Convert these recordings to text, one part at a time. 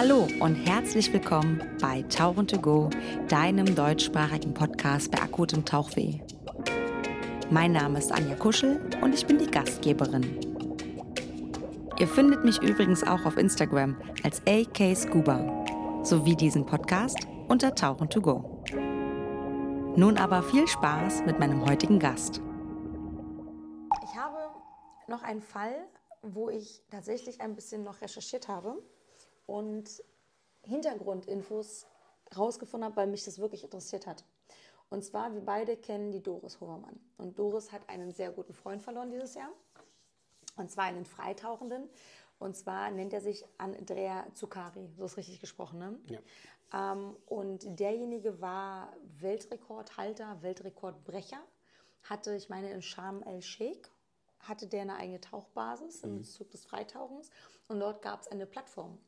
Hallo und herzlich willkommen bei Tauchen to Go, deinem deutschsprachigen Podcast bei akutem Tauchweh. Mein Name ist Anja Kuschel und ich bin die Gastgeberin. Ihr findet mich übrigens auch auf Instagram als AK Scuba sowie diesen Podcast unter Tauchen to Go. Nun aber viel Spaß mit meinem heutigen Gast. Ich habe noch einen Fall, wo ich tatsächlich ein bisschen noch recherchiert habe und Hintergrundinfos rausgefunden habe, weil mich das wirklich interessiert hat. Und zwar, wir beide kennen die Doris Hovermann. Und Doris hat einen sehr guten Freund verloren dieses Jahr. Und zwar einen Freitauchenden. Und zwar nennt er sich Andrea Zuccari. So ist richtig gesprochen, ne? Ja. Ähm, und derjenige war Weltrekordhalter, Weltrekordbrecher. Hatte, ich meine, in Sharm el-Sheikh hatte der eine eigene Tauchbasis mhm. im Zug des Freitauchens. Und dort gab es eine Plattform.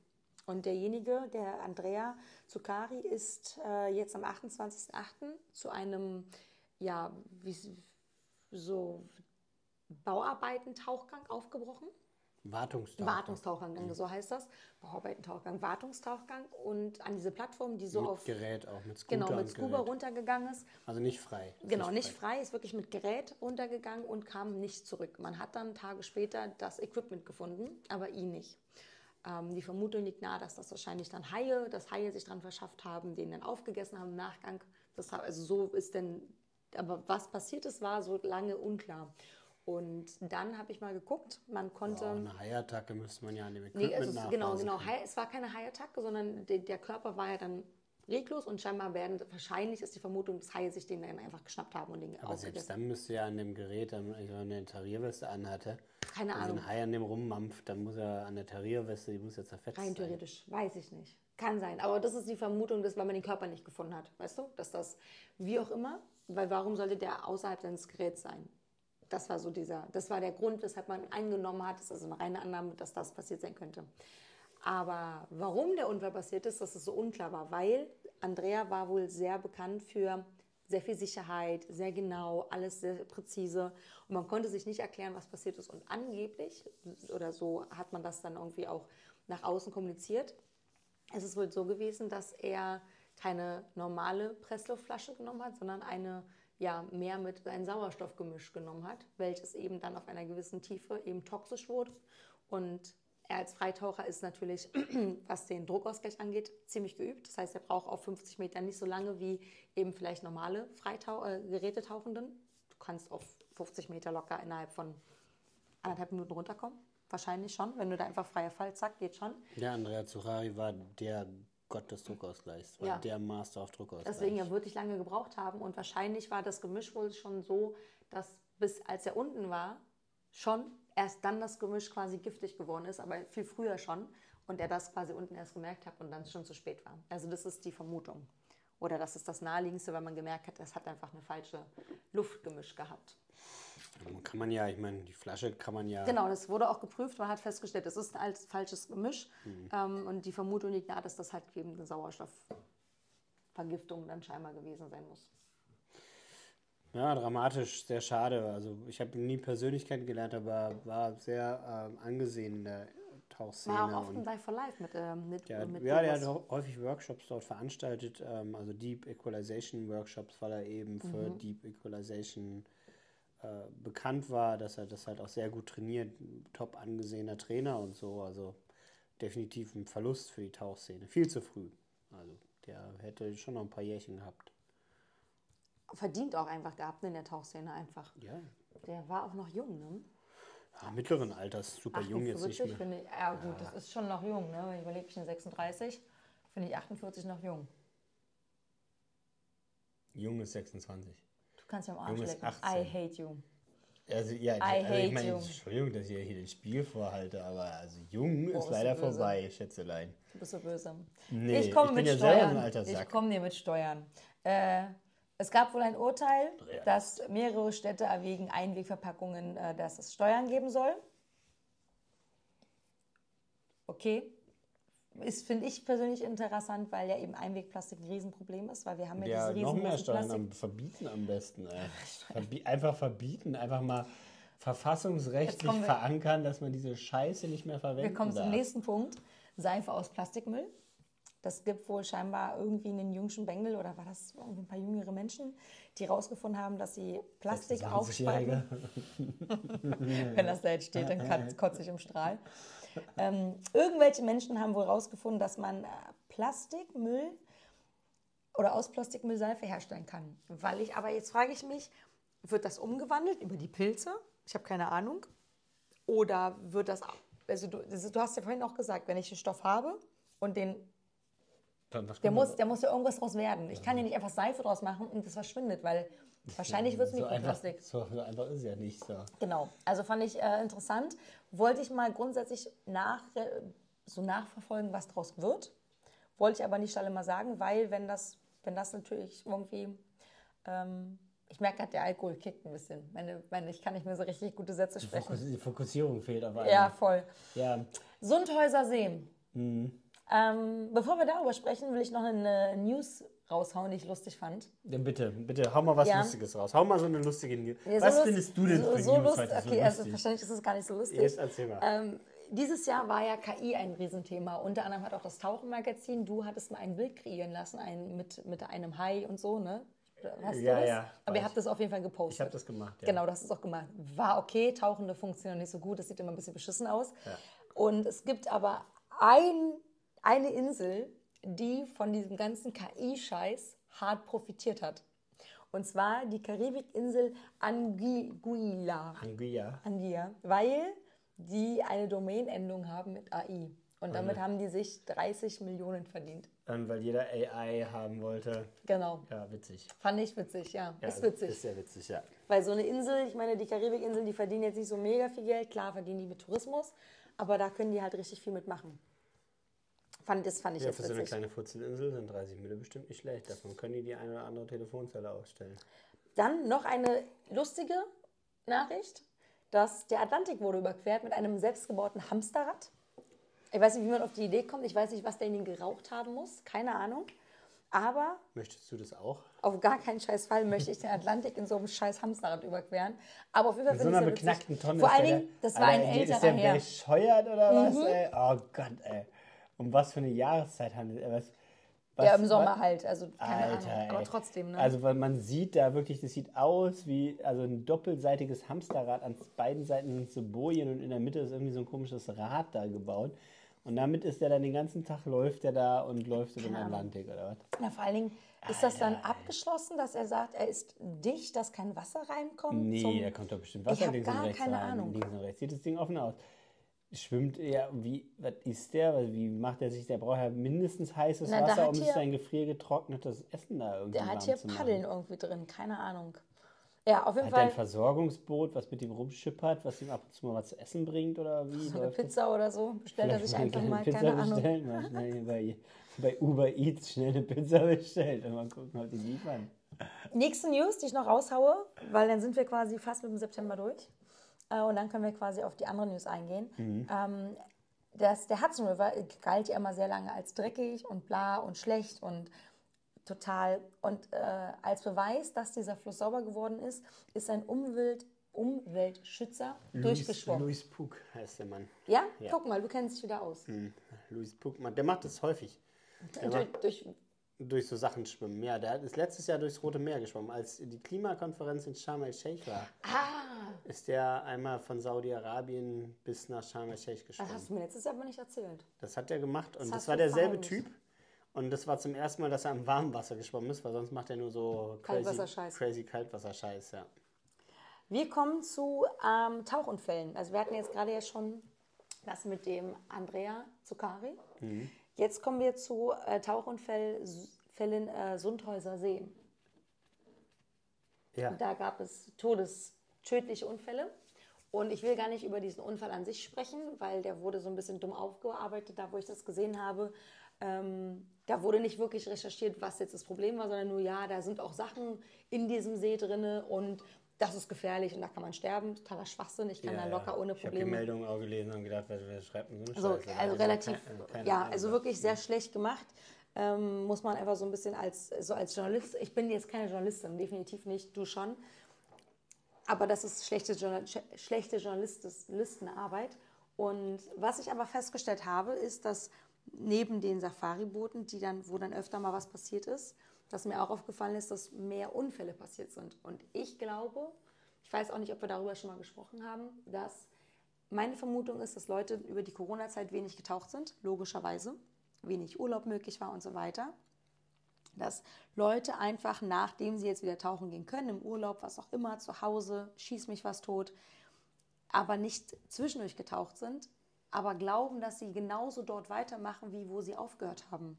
Und derjenige, der Andrea Zuccari, ist äh, jetzt am 28.08. zu einem, ja, wie, so Bauarbeiten-Tauchgang aufgebrochen. Wartungstauchgang. Wartungstauchgang, mhm. so heißt das. Bauarbeiten-Tauchgang, Wartungstauchgang. Und an diese Plattform, die so mit auf. Gerät auch, mit Scooter. Genau, mit Scuba runtergegangen ist. Also nicht frei. Genau, nicht frei. frei, ist wirklich mit Gerät runtergegangen und kam nicht zurück. Man hat dann Tage später das Equipment gefunden, aber ihn nicht. Ähm, die Vermutung liegt nahe, dass das wahrscheinlich dann Haie, dass Haie sich dran verschafft haben, den dann aufgegessen haben im Nachgang. Das, also so ist denn, aber was passiert ist, war so lange unklar. Und dann habe ich mal geguckt, man konnte. Wow, eine Haiattacke müsste man ja an dem Equipment nee, also Genau, genau. es war keine Haiattacke, sondern der, der Körper war ja dann reglos und scheinbar werden, wahrscheinlich ist die Vermutung, dass Haie sich den dann einfach geschnappt haben und den Aber selbst dann müsste ja an dem Gerät, wenn er eine Tarierweste anhatte, keine Ahnung. Wenn ein Hai an dem rummampft, dann muss er an der Tarierweste, die muss ja zerfetzt Rein theoretisch, sein. weiß ich nicht. Kann sein. Aber das ist die Vermutung, dass, weil man den Körper nicht gefunden hat, weißt du? Dass das, wie auch immer, weil warum sollte der außerhalb seines Geräts sein? Das war so dieser, das war der Grund, weshalb man eingenommen hat. Das ist also eine reine Annahme, dass das passiert sein könnte. Aber warum der Unfall passiert ist, das ist so unklar war, weil Andrea war wohl sehr bekannt für sehr viel Sicherheit, sehr genau, alles sehr präzise. Und man konnte sich nicht erklären, was passiert ist. Und angeblich, oder so hat man das dann irgendwie auch nach außen kommuniziert, es ist wohl so gewesen, dass er keine normale Pressluftflasche genommen hat, sondern eine ja, mehr mit einem Sauerstoffgemisch genommen hat, welches eben dann auf einer gewissen Tiefe eben toxisch wurde und er als Freitaucher ist natürlich, was den Druckausgleich angeht, ziemlich geübt. Das heißt, er braucht auf 50 Metern nicht so lange wie eben vielleicht normale Freitau äh, Gerätetauchenden. Du kannst auf 50 Meter locker innerhalb von anderthalb Minuten runterkommen. Wahrscheinlich schon. Wenn du da einfach freier Fall, zack, geht schon. Der Andrea Zuchari war der Gott des Druckausgleichs, war ja. der Master auf Druckausgleich. Deswegen er wirklich lange gebraucht haben und wahrscheinlich war das Gemisch wohl schon so, dass bis als er unten war, schon erst dann das Gemisch quasi giftig geworden ist, aber viel früher schon und er das quasi unten erst gemerkt hat und dann schon zu spät war. Also das ist die Vermutung. Oder das ist das Naheliegendste, weil man gemerkt hat, es hat einfach eine falsche Luftgemisch gehabt. Kann man ja, ich meine, die Flasche kann man ja. Genau, das wurde auch geprüft, man hat festgestellt, es ist ein falsches Gemisch. Mhm. Ähm, und die Vermutung liegt nahe, dass das halt eben eine Sauerstoffvergiftung dann scheinbar gewesen sein muss. Ja, dramatisch, sehr schade. Also ich habe nie persönlich kennengelernt, aber war sehr ähm, angesehen in der Tauchszene. War auch oft ein Live for Life mit, ähm, mit, ja, mit Ja, der hat häufig Workshops dort veranstaltet, ähm, also Deep Equalization Workshops, weil er eben für mhm. Deep Equalization äh, bekannt war, dass er das halt auch sehr gut trainiert, top angesehener Trainer und so. Also definitiv ein Verlust für die Tauchszene. Viel zu früh. Also der hätte schon noch ein paar Jährchen gehabt verdient auch einfach gehabt in der Tauchszene einfach. Ja. Der war auch noch jung, ne? Ja, mittleren Alters, super 48, jung jetzt nicht mehr. Ich, ja gut, ja. das ist schon noch jung, ne? Wenn ich überlege, ich bin 36, finde ich 48 noch jung. Jung ist 26. Du kannst ja am Arsch lecken. I hate you. Also, ja, I also, ich meine, Entschuldigung, dass ich hier den Spiel vorhalte, aber also jung oh, ist leider so vorbei, Schätzelein. Du bist so böse. Nee, ich komme mit ja Steuern. Ich komme dir mit Steuern. Äh, es gab wohl ein Urteil, ja. dass mehrere Städte erwägen, Einwegverpackungen, äh, dass es Steuern geben soll. Okay. Ist, finde ich persönlich interessant, weil ja eben Einwegplastik ein Riesenproblem ist, weil wir haben ja, ja diese riesen noch mehr Steuern am, verbieten am besten. Verbi einfach verbieten, einfach mal verfassungsrechtlich verankern, dass man diese Scheiße nicht mehr verwenden Wir kommen darf. zum nächsten Punkt. Seife aus Plastikmüll. Das gibt wohl scheinbar irgendwie einen jüngsten Bengel oder war das irgendwie ein paar jüngere Menschen, die rausgefunden haben, dass sie Plastik 26-Jährige. aufspalten. Wenn das da jetzt steht, dann kotze ich im Strahl. Ähm, irgendwelche Menschen haben wohl rausgefunden, dass man äh, Plastikmüll oder aus Plastikmüll Seife herstellen kann. Weil ich, aber jetzt frage ich mich, wird das umgewandelt über die Pilze? Ich habe keine Ahnung. Oder wird das, also du, ist- du hast ja vorhin auch gesagt, wenn ich einen Stoff habe und den, Dann der muss, der muss ja irgendwas draus werden. Ich kann ja nicht einfach Seife draus machen und das verschwindet, weil wahrscheinlich wird es so einfach, Mikroplastik. so, so einfach ist es ja nicht so. Genau, also fand ich äh, interessant. Wollte ich mal grundsätzlich nach, äh, so nachverfolgen, was draus wird. Wollte ich aber nicht alle mal sagen, weil wenn das, wenn das natürlich irgendwie, ähm, ich merke gerade, der Alkohol kickt ein bisschen. Meine, meine, ich kann nicht mehr so richtig gute Sätze sprechen. Die Fokussierung fehlt einmal. Ja, voll. ja. Sundhäuser See. Mhm. Ähm, bevor wir darüber sprechen, will ich noch eine News raushauen, die ich lustig fand. Dann bitte, bitte, hau mal was Ja. Lustiges raus. Hau mal so eine lustige News. Ja, so was lust- findest du denn so, für so News heute Okay, so also lustig? wahrscheinlich ist es gar nicht so lustig. Jetzt erzähl mal. Ähm, dieses Jahr war ja KI ein Riesenthema. Unter anderem hat auch das Tauchenmagazin, du hattest mal ein Bild kreieren lassen, ein, mit, mit einem Hai und so, ne? Hast du Ja, das? ja, Aber ihr habt das auf jeden Fall gepostet. ich habe das gemacht, ja. Genau, du hast es auch gemacht. War okay, Tauchende funktionieren nicht so gut, das sieht immer ein bisschen beschissen aus. Und es gibt aber ein, eine Insel, die von diesem ganzen KI-Scheiß hart profitiert hat. Und zwar die Karibikinsel Anguilla. Anguilla. Anguilla, weil die eine Domainendung haben mit AI. Und damit haben die sich 30 Millionen verdient. Ähm, weil jeder AI haben wollte. Genau. Ja, witzig. Fand ich witzig, ja. Ja, ist witzig. Ist sehr witzig, ja. Weil so eine Insel, ich meine, die Karibikinseln, die verdienen jetzt nicht so mega viel Geld. Klar verdienen die mit Tourismus, aber da können die halt richtig viel mitmachen. Fand, das fand ich Ja, jetzt für so eine witzig. kleine Futzelinsel sind 30 Mille bestimmt nicht schlecht. Davon können die die eine oder andere Telefonzelle ausstellen. Dann noch eine lustige Nachricht, dass der Atlantik wurde überquert mit einem selbstgebauten Hamsterrad. Ich weiß nicht, wie man auf die Idee kommt. Ich weiß nicht, was derjenige geraucht haben muss. Keine Ahnung. Aber Möchtest du das auch? auf gar keinen scheiß Fall möchte ich den Atlantik in so einem scheiß Hamsterrad überqueren. Aber auf jeden Fall Mit so finde einer ich es sehr beknackten witzig. Tonne. Vor ist allen der Dingen, der- das war ein Ist älterer der Herr. Mhm. bescheuert oder was, ey? Oh Gott, ey. Um was für eine Jahreszeit handelt er? Was, was, Ja, im Sommer was- halt. Also keine Alter, Ahnung. Aber ey. trotzdem, ne? Also, weil man sieht da wirklich, das sieht aus wie also ein doppelseitiges Hamsterrad. An beiden Seiten sind so Bojen und in der Mitte ist irgendwie so ein komisches Rad da gebaut. Und damit ist er dann den ganzen Tag, läuft er da und läuft über den. Atlantik oder was? Na, vor allen Dingen, ist das dann abgeschlossen, dass er sagt, er ist dicht, dass kein Wasser reinkommt? Nee, da kommt doch bestimmt Ich Wasser links gar und rechts keine rein. Ahnung. Links und rechts sieht das Ding offen aus. Schwimmt er, wie, was ist der? Wie macht er sich? Der braucht ja mindestens heißes Na, Wasser, hat um sich sein gefriergetrocknetes Essen da irgendwie Der hat hier machen. Paddeln irgendwie drin, keine Ahnung. Ja, auf jeden Hat er ein Fall Versorgungsboot, was mit ihm rumschippert, was ihm ab und zu mal was zu essen bringt oder wie? so eine läuft das? Pizza oder so. Bestellt er Vielleicht sich eine einfach mal, Pizza keine Ahnung. bestellen, mal schnell hier bei, bei Uber Eats schnell eine Pizza bestellt und mal gucken, ob die liefern. Nächste News, die ich noch raushaue, weil dann sind wir quasi fast mit dem September durch. Äh, und dann können wir quasi auf die andere News eingehen. Mhm. Ähm, das, der Hudson River galt ja immer sehr lange als dreckig und bla und schlecht und total. Und äh, als Beweis, dass dieser Fluss sauber geworden ist, ist ein Umwelt, Umweltschützer durchgeschwommen. Louis Pug heißt der Mann. Ja? Ja. guck mal, du kennst dich wieder aus. Hm, Louis Pug, der macht das häufig. Durch, durch, durch so Sachen schwimmen. Ja, der ist letztes Jahr durchs Rote Meer geschwommen. Als die Klimakonferenz in Sharm el-Sheikh war, ah, ist der einmal von Saudi-Arabien bis nach Sharm el-Sheikh das geschwommen. hast du mir letztes Jahr aber nicht erzählt. Das hat er gemacht und Das das, war derselbe. Typ. Und das war zum ersten Mal, dass er im warmen Wasser geschwommen ist, weil sonst macht er nur so crazy, Kaltwasserscheiß. crazy Kaltwasserscheiß, ja. Wir kommen zu ähm, Tauchunfällen. Also wir hatten jetzt gerade ja schon das mit dem Andrea Zuccari. Jetzt kommen wir zu äh, Tauchunfällen äh, Sundhäuser See. Ja, Da gab es todestödliche Unfälle. Und ich will gar nicht über diesen Unfall an sich sprechen, weil der wurde so ein bisschen dumm aufgearbeitet, da wo ich das gesehen habe. Ähm, da wurde nicht wirklich recherchiert, was jetzt das Problem war, sondern nur, ja, da sind auch Sachen in diesem See drinne und das ist gefährlich und da kann man sterben. Totaler Schwachsinn. Ich kann ja, da locker ja. ohne Ich habe die Probleme. Meldung auch gelesen und gedacht, wer, schreibt denn so eine So, Scheiße? also relativ, keine- keine ja, Ahnung. also wirklich sehr schlecht gemacht. Ähm, muss man einfach so ein bisschen als, so als Journalist, ich bin jetzt keine Journalistin, definitiv nicht, du schon. Aber das ist schlechte, Journal sch- schlechte Journalistenarbeit. Und was ich aber festgestellt habe, ist, dass neben den Safari-Booten, die dann, wo dann öfter mal was passiert ist, dass mir auch aufgefallen ist, dass mehr Unfälle passiert sind. Und ich glaube, ich weiß auch nicht, ob wir darüber schon mal gesprochen haben, dass meine Vermutung ist, dass Leute über die Corona-Zeit wenig getaucht sind, logischerweise, wenig Urlaub möglich war und so weiter. Dass Leute einfach, nachdem sie jetzt wieder tauchen gehen können, im Urlaub, was auch immer, zu Hause, schieß mich was tot, aber nicht zwischendurch getaucht sind, aber glauben, dass sie genauso dort weitermachen, wie wo sie aufgehört haben.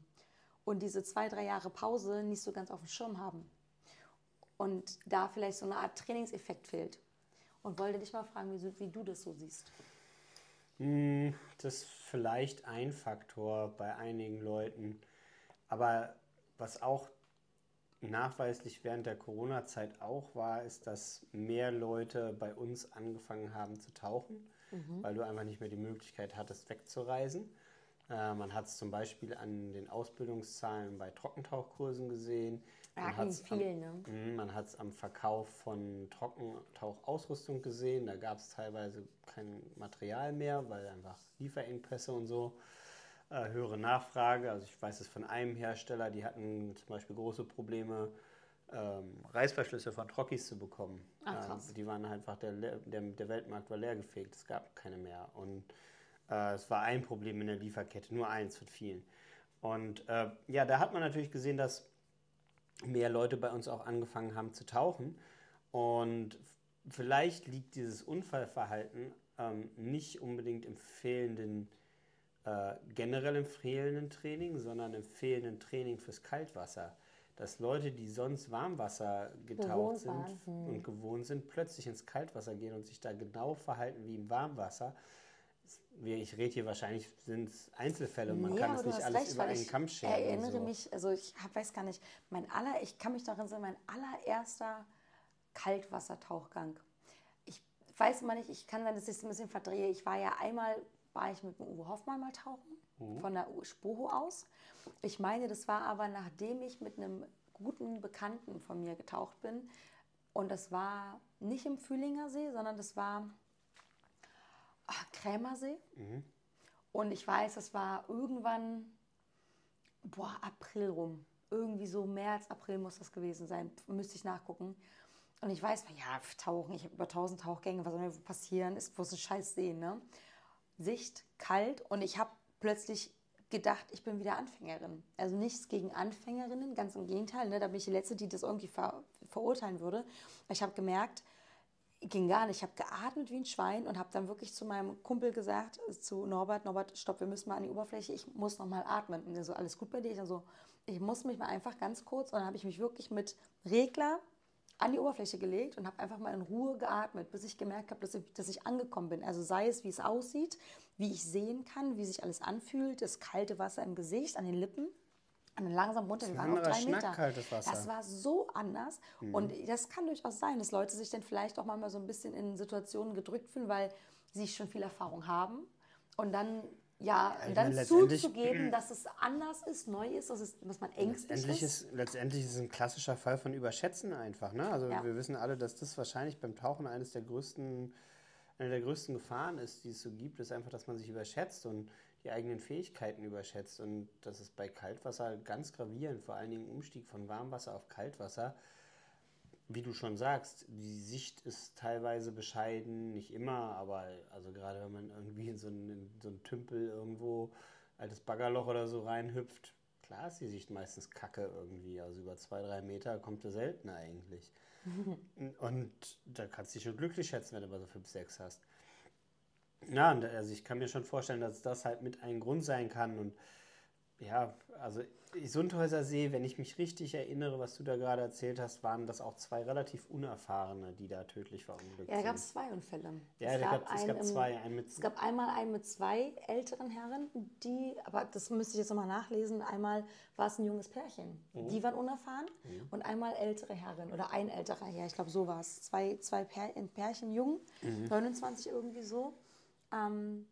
Und diese zwei, drei Jahre Pause nicht so ganz auf dem Schirm haben. Und da vielleicht so eine Art Trainingseffekt fehlt. Und wollte dich mal fragen, wie, wie du das so siehst. Hm, das ist vielleicht ein Faktor bei einigen Leuten. Aber was auch nachweislich während der Corona-Zeit auch war, ist, dass mehr Leute bei uns angefangen haben zu tauchen, mhm. weil du einfach nicht mehr die Möglichkeit hattest, wegzureisen. Äh, man hat es zum Beispiel an den Ausbildungszahlen bei Trockentauchkursen gesehen. Man hat es viel, ne? Mhm, man hat es am Verkauf von Trockentauchausrüstung gesehen. Da gab es teilweise kein Material mehr, weil einfach Lieferengpässe und so äh, höhere Nachfrage. Also ich weiß es von einem Hersteller, die hatten zum Beispiel große Probleme, ähm, Reißverschlüsse von Trockis zu bekommen. Ach. Ähm, die waren einfach, der, der, der Weltmarkt war leergefegt, es gab keine mehr. Und äh, es war ein Problem in der Lieferkette, nur eins von vielen. Und äh, ja, da hat man natürlich gesehen, dass mehr Leute bei uns auch angefangen haben zu tauchen. Und vielleicht liegt dieses Unfallverhalten ähm, nicht unbedingt im fehlenden, äh, generell im fehlenden Training, sondern im fehlenden Training fürs Kaltwasser. Dass Leute, die sonst Warmwasser getaucht sind hm. und gewohnt sind, plötzlich ins Kaltwasser gehen und sich da genau verhalten wie im Warmwasser, ich rede hier wahrscheinlich, sind es Einzelfälle, man nee, kann es nicht alles recht, über einen Kamm scheren. Ich erinnere so. mich, also ich hab, weiß gar nicht, mein aller, ich kann mich daran erinnern, mein allererster Kaltwassertauchgang. Ich weiß immer nicht, ich kann sein, dass ich es ein bisschen verdrehe. Ich war ja einmal, war ich mit dem Uwe Hoffmann mal tauchen, mhm. von der Spoho aus. Ich meine, das war aber, nachdem ich mit einem guten Bekannten von mir getaucht bin. Und das war nicht im Fühlinger See, sondern das war ach, Krämersee. Mhm. Und ich weiß, es war irgendwann, boah, April rum. Irgendwie so März, April muss das gewesen sein. Müsste ich nachgucken. Und ich weiß, ja, tauchen, ich habe über 1000 Tauchgänge, was soll mir passieren? Ist bloß ein scheiß See, ne? Sicht, kalt und ich habe plötzlich gedacht, ich bin wieder Anfängerin. Also nichts gegen Anfängerinnen, ganz im Gegenteil. Ne? Da bin ich die Letzte, die das irgendwie ver verurteilen würde. Ich habe gemerkt, ging gar nicht. Ich habe geatmet wie ein Schwein und habe dann wirklich zu meinem Kumpel gesagt, zu Norbert, Norbert, stopp, wir müssen mal an die Oberfläche, ich muss noch mal atmen. Und er so, alles gut bei dir? Ich so, ich muss mich mal einfach ganz kurz, und dann habe ich mich wirklich mit Regler an die Oberfläche gelegt und habe einfach mal in Ruhe geatmet, bis ich gemerkt habe, dass dass ich angekommen bin. Also sei es, wie es aussieht, wie ich sehen kann, wie sich alles anfühlt, das kalte Wasser im Gesicht, an den Lippen. Und dann langsam runter, wir waren auf drei Meter. Das war so anders. Mhm. Und das kann durchaus sein, dass Leute sich dann vielleicht auch mal so ein bisschen in Situationen gedrückt fühlen, weil sie schon viel Erfahrung haben. Und dann ja, ja dann meine, zuzugeben, dass es anders ist, neu ist, dass, es, dass man ängstlich letztendlich ist. ist. Letztendlich ist es ein klassischer Fall von Überschätzen einfach. Ne? Also ja. wir wissen alle, dass das wahrscheinlich beim Tauchen eines der größten, eine der größten Gefahren ist, die es so gibt, ist einfach, dass man sich überschätzt. Und die eigenen Fähigkeiten überschätzt. Und das ist bei Kaltwasser ganz gravierend, vor allen Dingen Umstieg von Warmwasser auf Kaltwasser. Wie du schon sagst, die Sicht ist teilweise bescheiden, nicht immer, aber also gerade wenn man irgendwie in so einen, so einen Tümpel irgendwo, altes Baggerloch oder so reinhüpft, klar ist die Sicht meistens kacke irgendwie. Also über zwei, drei Meter kommt er seltener eigentlich. Und da kannst du dich schon glücklich schätzen, wenn du mal so fünf, sechs hast. Ja, also ich kann mir schon vorstellen, dass das halt mit ein Grund sein kann. Und ja, also Sundhäuser See, wenn ich mich richtig erinnere, was du da gerade erzählt hast, waren das auch zwei relativ Unerfahrene, die da tödlich verunglückt sind. Ja, da gab es zwei Unfälle. Ja, es, gab, es gab zwei. Einen mit es gab einmal einen mit zwei älteren Herren, die, aber das müsste ich jetzt nochmal nachlesen, einmal war es ein junges Pärchen. Mhm. Die waren unerfahren mhm. und einmal ältere Herren oder ein älterer Herr, ich glaube so war es. Zwei, zwei Pärchen jung, mhm. 29 irgendwie so. Ähm,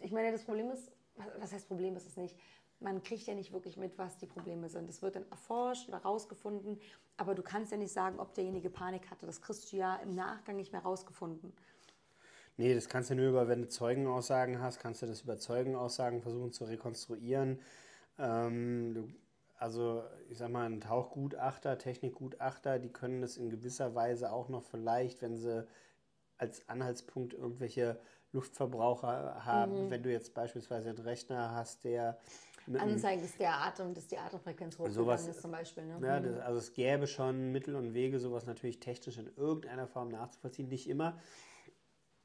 ich meine, das Problem ist, was heißt Problem ist es nicht? Man kriegt ja nicht wirklich mit, was die Probleme sind. Es wird dann erforscht oder rausgefunden, aber du kannst ja nicht sagen, ob derjenige Panik hatte. Das kriegst du ja im Nachgang nicht mehr rausgefunden. Nee, das kannst du nur über, wenn du Zeugenaussagen hast, kannst du das über Zeugenaussagen versuchen zu rekonstruieren. Ähm, du, also, ich sag mal, ein Tauchgutachter, Technikgutachter, die können das in gewisser Weise auch noch vielleicht, wenn sie als Anhaltspunkt irgendwelche Luftverbraucher haben, mhm. wenn du jetzt beispielsweise einen Rechner hast, der Anzeigen ist der Atem, dass die Atemfrequenz hochgegangen ist zum Beispiel. Ne? Ja, das, also es gäbe schon Mittel und Wege, sowas natürlich technisch in irgendeiner Form nachzuvollziehen. Nicht immer.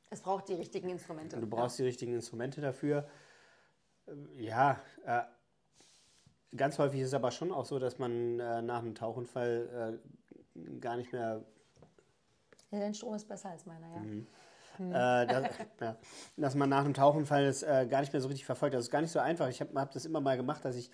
Es braucht die richtigen Instrumente. Du brauchst ja. die richtigen Instrumente dafür. Ja, äh, ganz häufig ist es aber schon auch so, dass man äh, nach einem Tauchunfall äh, gar nicht mehr. Ja, dein Strom ist besser als meiner, ja. Mhm. Hm. Äh, dass, ja, dass, man nach einem Tauchunfall das äh, gar nicht mehr so richtig verfolgt. Das ist gar nicht so einfach. Ich habe hab das immer mal gemacht, dass ich,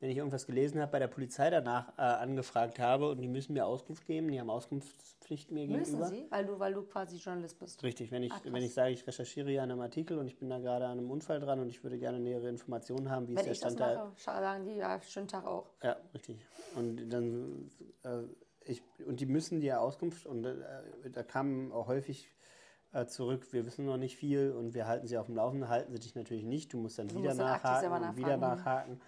wenn ich irgendwas gelesen habe, bei der Polizei danach äh, angefragt habe und die müssen mir Auskunft geben. Die haben Auskunftspflicht mir müssen gegenüber. Müssen sie? Weil du, weil du quasi Journalist bist. Richtig. Wenn ich, Ach, wenn ich sage, ich recherchiere ja an einem Artikel und ich bin da gerade an einem Unfall dran und ich würde gerne nähere Informationen haben, wie wenn ist der Stand da. sagen die, ja, schönen Tag auch. Ja, richtig. Und dann... Äh, ich, und die müssen dir Auskunft und äh, da kamen auch häufig äh, zurück, wir wissen noch nicht viel und wir halten sie auf dem Laufenden, halten sie dich natürlich nicht, du musst dann du wieder musst nachhaken und wieder nachhaken.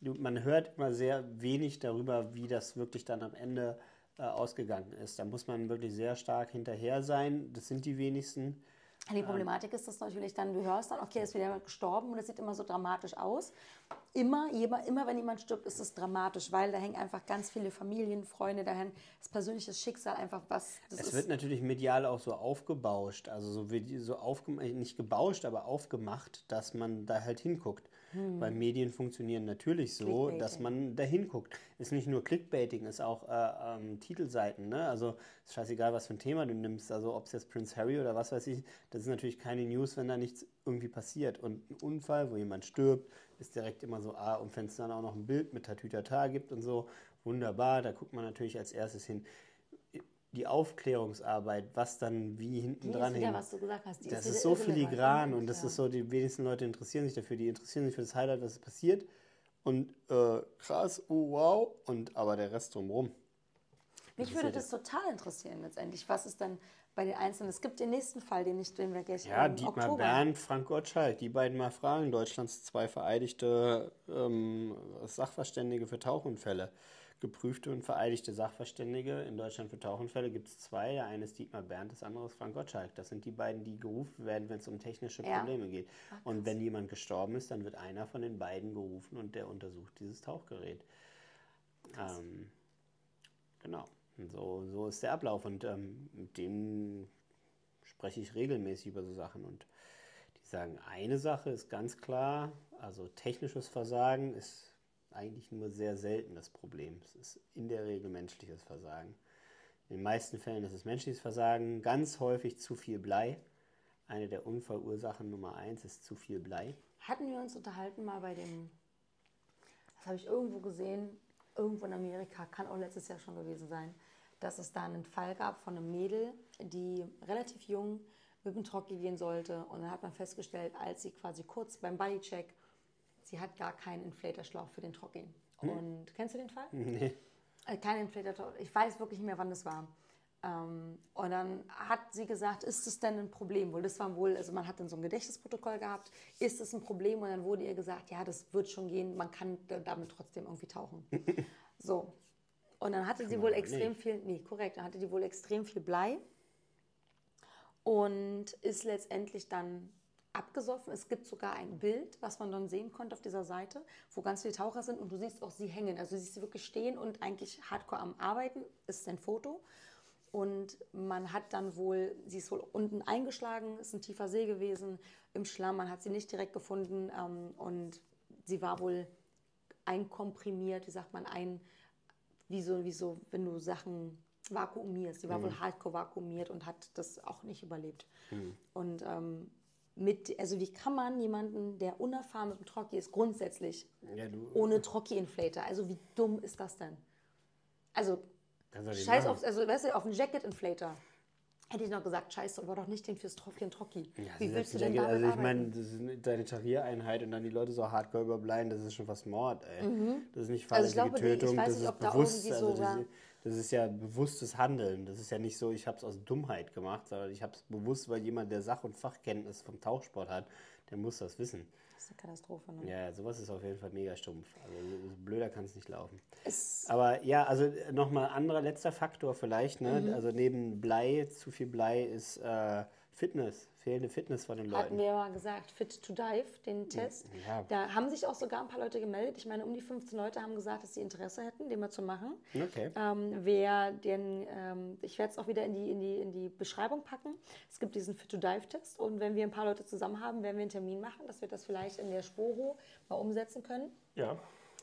Man hört immer sehr wenig darüber, wie das wirklich dann am Ende äh, ausgegangen ist. Da muss man wirklich sehr stark hinterher sein, das sind die wenigsten. Die Problematik ist das natürlich dann, du hörst dann, okay, ist wieder jemand gestorben und es sieht immer so dramatisch aus. Immer, immer, wenn jemand stirbt, ist es dramatisch, weil da hängen einfach ganz viele Familien, Freunde, da hängt das persönliche Schicksal einfach was. es wird natürlich medial auch so aufgebauscht, also so, so aufgemacht, nicht gebauscht, aber aufgemacht, dass man da halt hinguckt. Hm. Weil Medien funktionieren natürlich so, dass man da hinguckt. Ist nicht nur Clickbaiting, ist auch äh, ähm, Titelseiten. Ne? Also ist scheißegal, was für ein Thema du nimmst. Also ob es jetzt Prince Harry oder was weiß ich, das ist natürlich keine News, wenn da nichts irgendwie passiert. Und ein Unfall, wo jemand stirbt, ist direkt immer so, ah, und wenn es dann auch noch ein Bild mit Tatütata gibt und so, wunderbar, da guckt man natürlich als erstes hin die Aufklärungsarbeit, was dann wie hinten dran hängt. was du gesagt hast. das ist, ist so filigran und das ja. ist so, die wenigsten Leute interessieren sich dafür. Die interessieren sich für das Highlight, was passiert. Und äh, krass, oh wow, und aber der Rest drumherum. Mich würde das total interessieren letztendlich. Was ist dann bei den Einzelnen? Es gibt den nächsten Fall, den ich den wir gleich Ja, Dietmar Oktober. Bernd, Frank Gottschalk, die beiden mal fragen. Deutschlands zwei vereidigte ähm, Sachverständige für Tauchunfälle geprüfte und vereidigte Sachverständige in Deutschland für Tauchunfälle gibt es zwei. Der eine ist Dietmar Berndt, das andere ist Frank Gottschalk. Das sind die beiden, die gerufen werden, wenn es um technische Probleme ja. geht. Ach, und wenn jemand gestorben ist, dann wird einer von den beiden gerufen und der untersucht dieses Tauchgerät. Ähm, genau. So, so ist der Ablauf und ähm, mit dem spreche ich regelmäßig über so Sachen und die sagen, eine Sache ist ganz klar, also technisches Versagen ist eigentlich nur sehr selten das Problem. Es ist in der Regel menschliches Versagen. In den meisten Fällen ist es menschliches Versagen, ganz häufig zu viel Blei. Eine der Unfallursachen Nummer eins ist zu viel Blei. Hatten wir uns unterhalten mal bei dem, das habe ich irgendwo gesehen, irgendwo in Amerika, kann auch letztes Jahr schon gewesen sein, dass es da einen Fall gab von einem Mädel, die relativ jung mit dem Trocki gehen sollte. Und dann hat man festgestellt, als sie quasi kurz beim Bodycheck sie hat gar keinen Inflatorschlauch für den Trocknen. Hm. Und kennst du den Fall? Nee. Äh, kein Inflator, ich weiß wirklich nicht mehr, wann das war. Ähm, und dann hat sie gesagt, ist es denn ein Problem? Wohl, das war wohl, also man hat dann so ein Gedächtnisprotokoll gehabt, ist es ein Problem? Und dann wurde ihr gesagt, ja, das wird schon gehen, man kann damit trotzdem irgendwie tauchen. so. Und dann hatte sie wohl extrem nee. viel, nee, korrekt, dann hatte die wohl extrem viel Blei und ist letztendlich dann abgesoffen. Es gibt sogar ein Bild, was man dann sehen konnte auf dieser Seite, wo ganz viele Taucher sind und du siehst auch sie hängen. Also du siehst sie wirklich stehen und eigentlich hardcore am Arbeiten. Ist ein Foto. Und man hat dann wohl, sie ist wohl unten eingeschlagen, ist ein tiefer See gewesen im Schlamm. Man hat sie nicht direkt gefunden ähm, und sie war wohl einkomprimiert, wie sagt man, ein, wie so, wie so wenn du Sachen vakuumierst. Sie war mhm. wohl hardcore vakuumiert und hat das auch nicht überlebt. Mhm. Und ähm, mit, also wie kann man jemanden, der unerfahren mit dem Trocki ist, grundsätzlich ja, ohne Trocki-Inflator, also wie dumm ist das denn? Also, scheiß auf, also weißt du, auf einen Jacket-Inflator. Hätte ich noch gesagt, scheiße, aber doch nicht den fürs Trocki und Trocki. Ja, Wie willst du denn damit Also ich meine, das ist deine Tariereinheit und dann die Leute so hardcore überbleiben, das ist schon fast Mord, ey. Mhm. Das ist nicht fahrlässige also Tötung, das ist bewusst. Da also das, Das ist ja bewusstes Handeln. Das ist ja nicht so, ich habe es aus Dummheit gemacht, sondern ich habe es bewusst, weil jemand, der Sach- und Fachkenntnis vom Tauchsport hat, der muss das wissen. Ist eine Katastrophe, ne? Ja, sowas ist auf jeden Fall mega stumpf. Also blöder kann es nicht laufen. Es, Aber ja, also nochmal anderer letzter Faktor vielleicht. Ne? Mhm. Also neben Blei, zu viel Blei ist äh, Fitness, fehlende Fitness von den hatten Leuten. wir mal gesagt, Fit to Dive, den Test. ja. Da haben sich auch sogar ein paar Leute gemeldet. Ich meine, um die 15 Leute haben gesagt, dass sie Interesse hätten, den mal zu machen. Okay. Ähm, wer den, ähm, ich werde es auch wieder in die, in, die, in die Beschreibung packen. Es gibt diesen Fit-to-Dive-Test und wenn wir ein paar Leute zusammen haben, werden wir einen Termin machen, dass wir das vielleicht in der Sporo mal umsetzen können, Ja.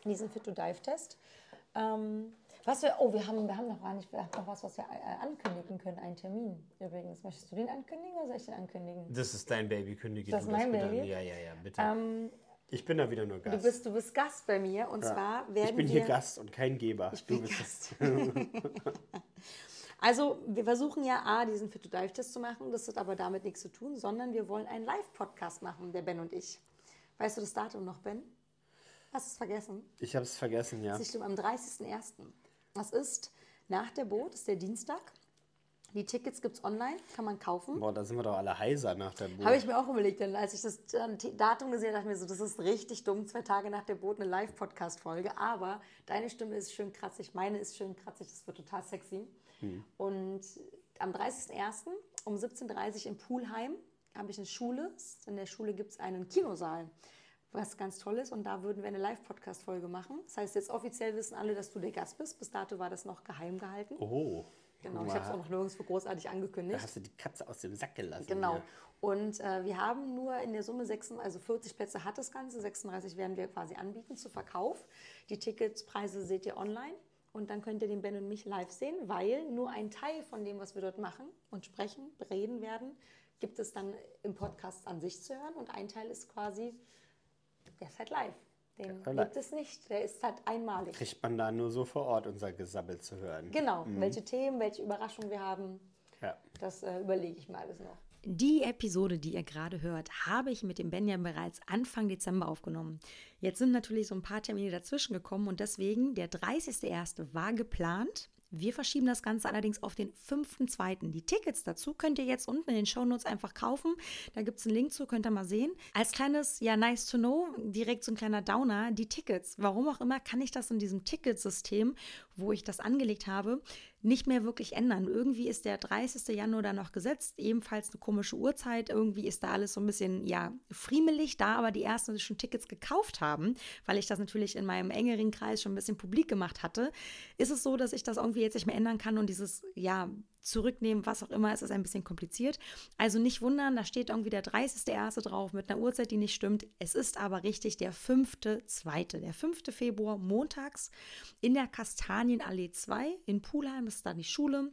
diesen Fit-to-Dive-Test. Ähm, was wir, oh, wir haben, wir haben noch gar nicht, wir haben noch was, was wir äh, ankündigen können, einen Termin übrigens. Möchtest du den ankündigen oder soll ich den ankündigen? Das ist dein Baby, kündige Das du ist mein bitte Baby? Ja, ja, ja, bitte. Ähm, ich bin da wieder nur Gast. du, bist, du bist Gast bei mir und zwar werden ich bin wir... hier Gast und kein Geber. Ich du bin bist Gast. Also, wir versuchen ja A, diesen Fit to Dive-Test zu machen. Das hat aber damit nichts zu tun, sondern wir wollen einen Live-Podcast machen, der Ben und ich. Weißt du das Datum noch, Ben? Hast du es vergessen? Ich habe es vergessen, ja. Das ist stimmt, am 30.01. Das ist nach der Boot, ist der Dienstag. Die Tickets gibt es online, kann man kaufen. Boah, da sind wir doch alle heiser nach der Boot. Habe ich mir auch überlegt, denn als ich das äh, Datum gesehen habe, dachte ich mir so, das ist richtig dumm, zwei Tage nach der Boot eine Live-Podcast-Folge. Aber deine Stimme ist schön kratzig, meine ist schön kratzig, das wird total sexy. Und am 30.01. um 17.30 Uhr in Poolheim habe ich eine Schule. In der Schule gibt es einen Kinosaal, was ganz toll ist. Und da würden wir eine Live-Podcast-Folge machen. Das heißt, jetzt offiziell wissen alle, dass du der Gast bist. Bis dato war das noch geheim gehalten. Oh. Genau, ich habe es auch noch nirgendwo großartig Da angekündigt. hast du die Katze aus dem Sack gelassen. Genau. hier. Und äh, wir haben nur in der Summe 6, also 40 Plätze hat das Ganze, 36 werden wir quasi anbieten zu Verkauf. Die Ticketpreise seht ihr online und dann könnt ihr den Ben und mich live sehen, weil nur ein Teil von dem, was wir dort machen und sprechen, reden werden, gibt es dann im Podcast an sich zu hören und ein Teil ist quasi, der ist halt live. Den Ja, live. gibt es nicht, der ist halt einmalig. Kriegt man da nur so vor Ort unser Gesabbel zu hören. Genau, welche Themen, welche Überraschungen wir haben, Ja. das äh, überlege ich mir alles noch. Die Episode, die ihr gerade hört, habe ich mit dem Benjamin bereits Anfang Dezember aufgenommen. Jetzt sind natürlich so ein paar Termine dazwischen gekommen und deswegen der 30.01. war geplant. Wir verschieben das Ganze allerdings auf den 5.2. Die Tickets dazu könnt ihr jetzt unten in den Shownotes einfach kaufen. Da gibt es einen Link zu, könnt ihr mal sehen. Als kleines, ja, nice to know, direkt so ein kleiner Downer, die Tickets. Warum auch immer kann ich das in diesem Ticketsystem, wo ich das angelegt habe, nicht mehr wirklich ändern. Irgendwie ist der 30. Januar da noch gesetzt, ebenfalls eine komische Uhrzeit. Irgendwie ist da alles so ein bisschen, ja, friemelig, da aber die ersten schon Tickets gekauft haben, weil ich das natürlich in meinem engeren Kreis schon ein bisschen publik gemacht hatte, ist es so, dass ich das irgendwie jetzt nicht mehr ändern kann und dieses, ja, zurücknehmen, was auch immer, es ist ein bisschen kompliziert. Also nicht wundern, da steht irgendwie der 30.01. drauf mit einer Uhrzeit, die nicht stimmt. Es ist aber richtig der 5.2., der 5. Februar, montags in der Kastanienallee 2 in Pulheim, das ist da die Schule.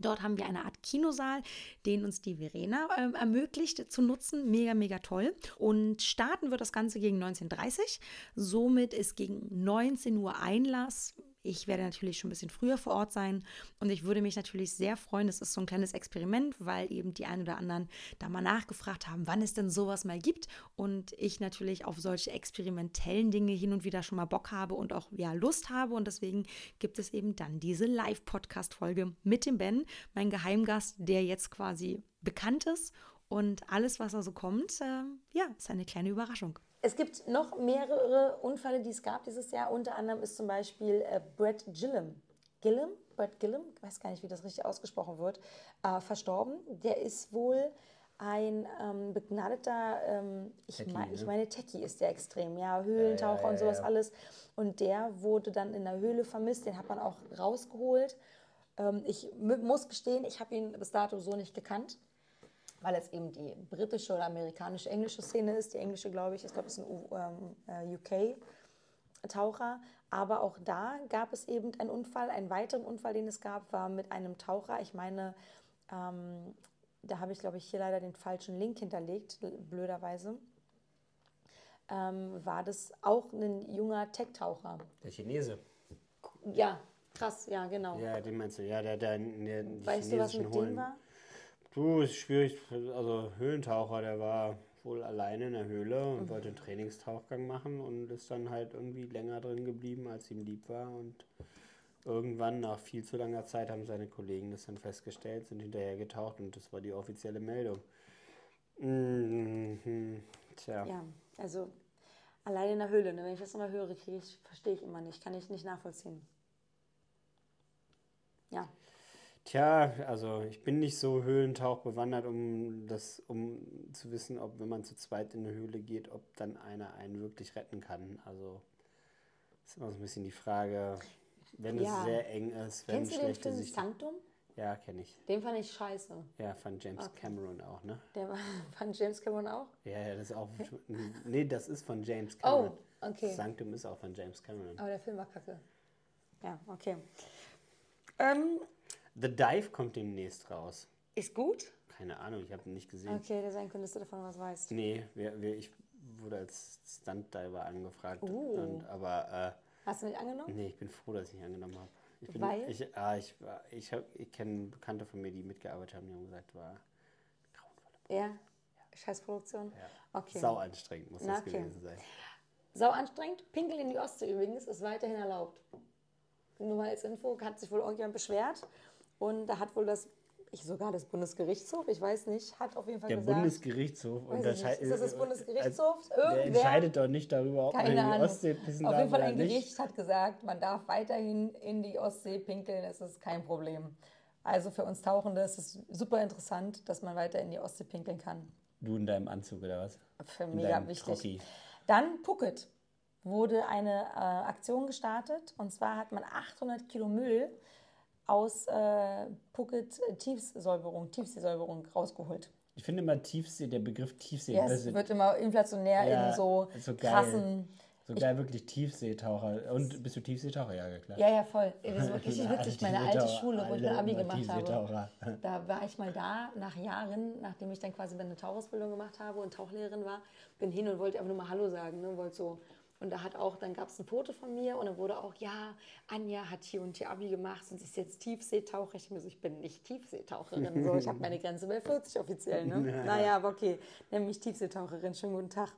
Dort haben wir eine Art Kinosaal, den uns die Verena ähm, ermöglicht zu nutzen. Mega, mega toll. Und starten wird das Ganze gegen 19.30 Somit ist gegen 19 Uhr Einlass. Ich werde natürlich schon ein bisschen früher vor Ort sein und ich würde mich natürlich sehr freuen. Das ist so ein kleines Experiment, weil eben die ein oder anderen da mal nachgefragt haben, wann es denn sowas mal gibt und ich natürlich auf solche experimentellen Dinge hin und wieder schon mal Bock habe und auch ja Lust habe und deswegen gibt es eben dann diese Live-Podcast-Folge mit dem Ben, mein Geheimgast, der jetzt quasi bekannt ist und alles, was da so kommt, äh, ja, ist eine kleine Überraschung. Es gibt noch mehrere Unfälle, die es gab dieses Jahr. Unter anderem ist zum Beispiel äh, Brett Gillum. Gillum? Brett Gillum? Ich weiß gar nicht, wie das richtig ausgesprochen wird. Äh, verstorben. Der ist wohl ein ähm, begnadeter, ähm, ich, Techie, mein, ich ne? meine, Techie ist der extrem, ja, Höhlentaucher ja, und sowas ja. alles. Und der wurde dann in der Höhle vermisst, den hat man auch rausgeholt. Ähm, ich mu- muss gestehen, ich habe ihn bis dato so nicht gekannt weil es eben die britische oder amerikanische englische Szene ist. Die englische, glaube ich, ich glaube, es ist ein U- ähm, äh, UK-Taucher. Aber auch da gab es eben einen Unfall. Einen weiteren Unfall, den es gab, war mit einem Taucher. Ich meine, ähm, da habe ich, glaube ich, hier leider den falschen Link hinterlegt, blöderweise. Ähm, war das auch ein junger Tech-Taucher. Der Chinese. Ja, krass, ja, genau. Ja, den meinst du. Ja, der, der, der die weißt du, was mit Hohlen- dem war? Du, ist schwierig. Also Höhlentaucher, der war wohl alleine in der Höhle Mhm. und wollte einen Trainingstauchgang machen und ist dann halt irgendwie länger drin geblieben, als ihm lieb war und irgendwann nach viel zu langer Zeit haben seine Kollegen das dann festgestellt, sind hinterher getaucht und das war die offizielle Meldung. Mhm. Tja. Ja, also allein in der Höhle, ne? wenn ich das immer höre, kriege ich, verstehe ich immer nicht, kann ich nicht nachvollziehen. Ja. Tja, also ich bin nicht so Höhlentauch bewandert, um das, um zu wissen, ob wenn man zu zweit in eine Höhle geht, ob dann einer einen wirklich retten kann. Also ist immer so ein bisschen die Frage, wenn Ja. es sehr eng ist, wenn Kennst du den schlechte Sicht. Sanctum? Ja, kenne ich. Den fand ich scheiße. Ja, von James Okay. Cameron auch, ne? Der war, fand James Cameron auch? Ja, ja, das ist auch. nee, das ist von James Oh, Cameron. okay. Sanctum ist auch von James Cameron. Aber der Film war kacke. Ja, okay. Ähm, The Dive kommt demnächst raus. ist gut? Keine Ahnung, ich habe ihn nicht gesehen. Okay, der sein könnte, dass du davon was weißt. Nee, wir, wir, ich wurde als Stuntdiver angefragt. Oh. Und, aber Hast du nicht angenommen? äh, nee, ich bin froh, dass ich ihn angenommen habe. Ich bin, Weil? Ich, ah, ich, ich, hab- ich kenne Bekannte von mir, die mitgearbeitet haben, die haben gesagt, war grauenvolle. Ja. Scheißproduktion? Ja. Okay. Sau anstrengend muss Na, das okay. gewesen sein. Sau anstrengend. Pinkel in die Ostsee übrigens ist weiterhin erlaubt. Nur mal als Info, hat sich wohl irgendjemand beschwert. Und da hat wohl das, ich sogar das Bundesgerichtshof, ich weiß nicht, hat auf jeden Fall Der gesagt. Bundesgerichtshof Weiß ich unterscheidet. Ist das das Bundesgerichtshof? Der Irgendwer- entscheidet doch nicht darüber, ob man in die. Ostsee pissen Auf jeden Fall ein nicht. Gericht hat gesagt, man darf weiterhin in die Ostsee pinkeln, es ist kein Problem. Also für uns Tauchende ist es super interessant, dass man weiter in die Ostsee pinkeln kann. Du in deinem Anzug oder was? Für In mega wichtig. Trocki. Dann Phuket wurde eine äh, Aktion gestartet und zwar hat man 800 Kilo Müll aus äh, Phuket äh, Tiefsäuberung, Tiefseesäuberung rausgeholt. Ich finde immer Tiefsee, der Begriff Tiefsee, Ja, es wird immer inflationär Ja, in so, so krassen. so geil wirklich Tiefseetaucher. Und bist du Tiefseetaucher? Ja, klar. Ja, ja, voll. Das ist wirklich witzig. Meine alte Schule, wo ich mein Abi gemacht habe. Da war ich mal da, nach Jahren, nachdem ich dann quasi meine Tauchausbildung gemacht habe und Tauchlehrerin war, bin hin und wollte einfach nur mal Hallo sagen. Ne? Wollte so. Und da hat auch, dann gab es ein Foto von mir und dann wurde auch, ja, Anja hat hier und hier Abi gemacht und ist jetzt Tiefseetaucher. Ich mir so, ich bin nicht Tiefseetaucherin. So, ich habe meine Grenze bei 40 offiziell. Ne? Naja, aber okay. Nenn mich Tiefseetaucherin. Schönen guten Tag.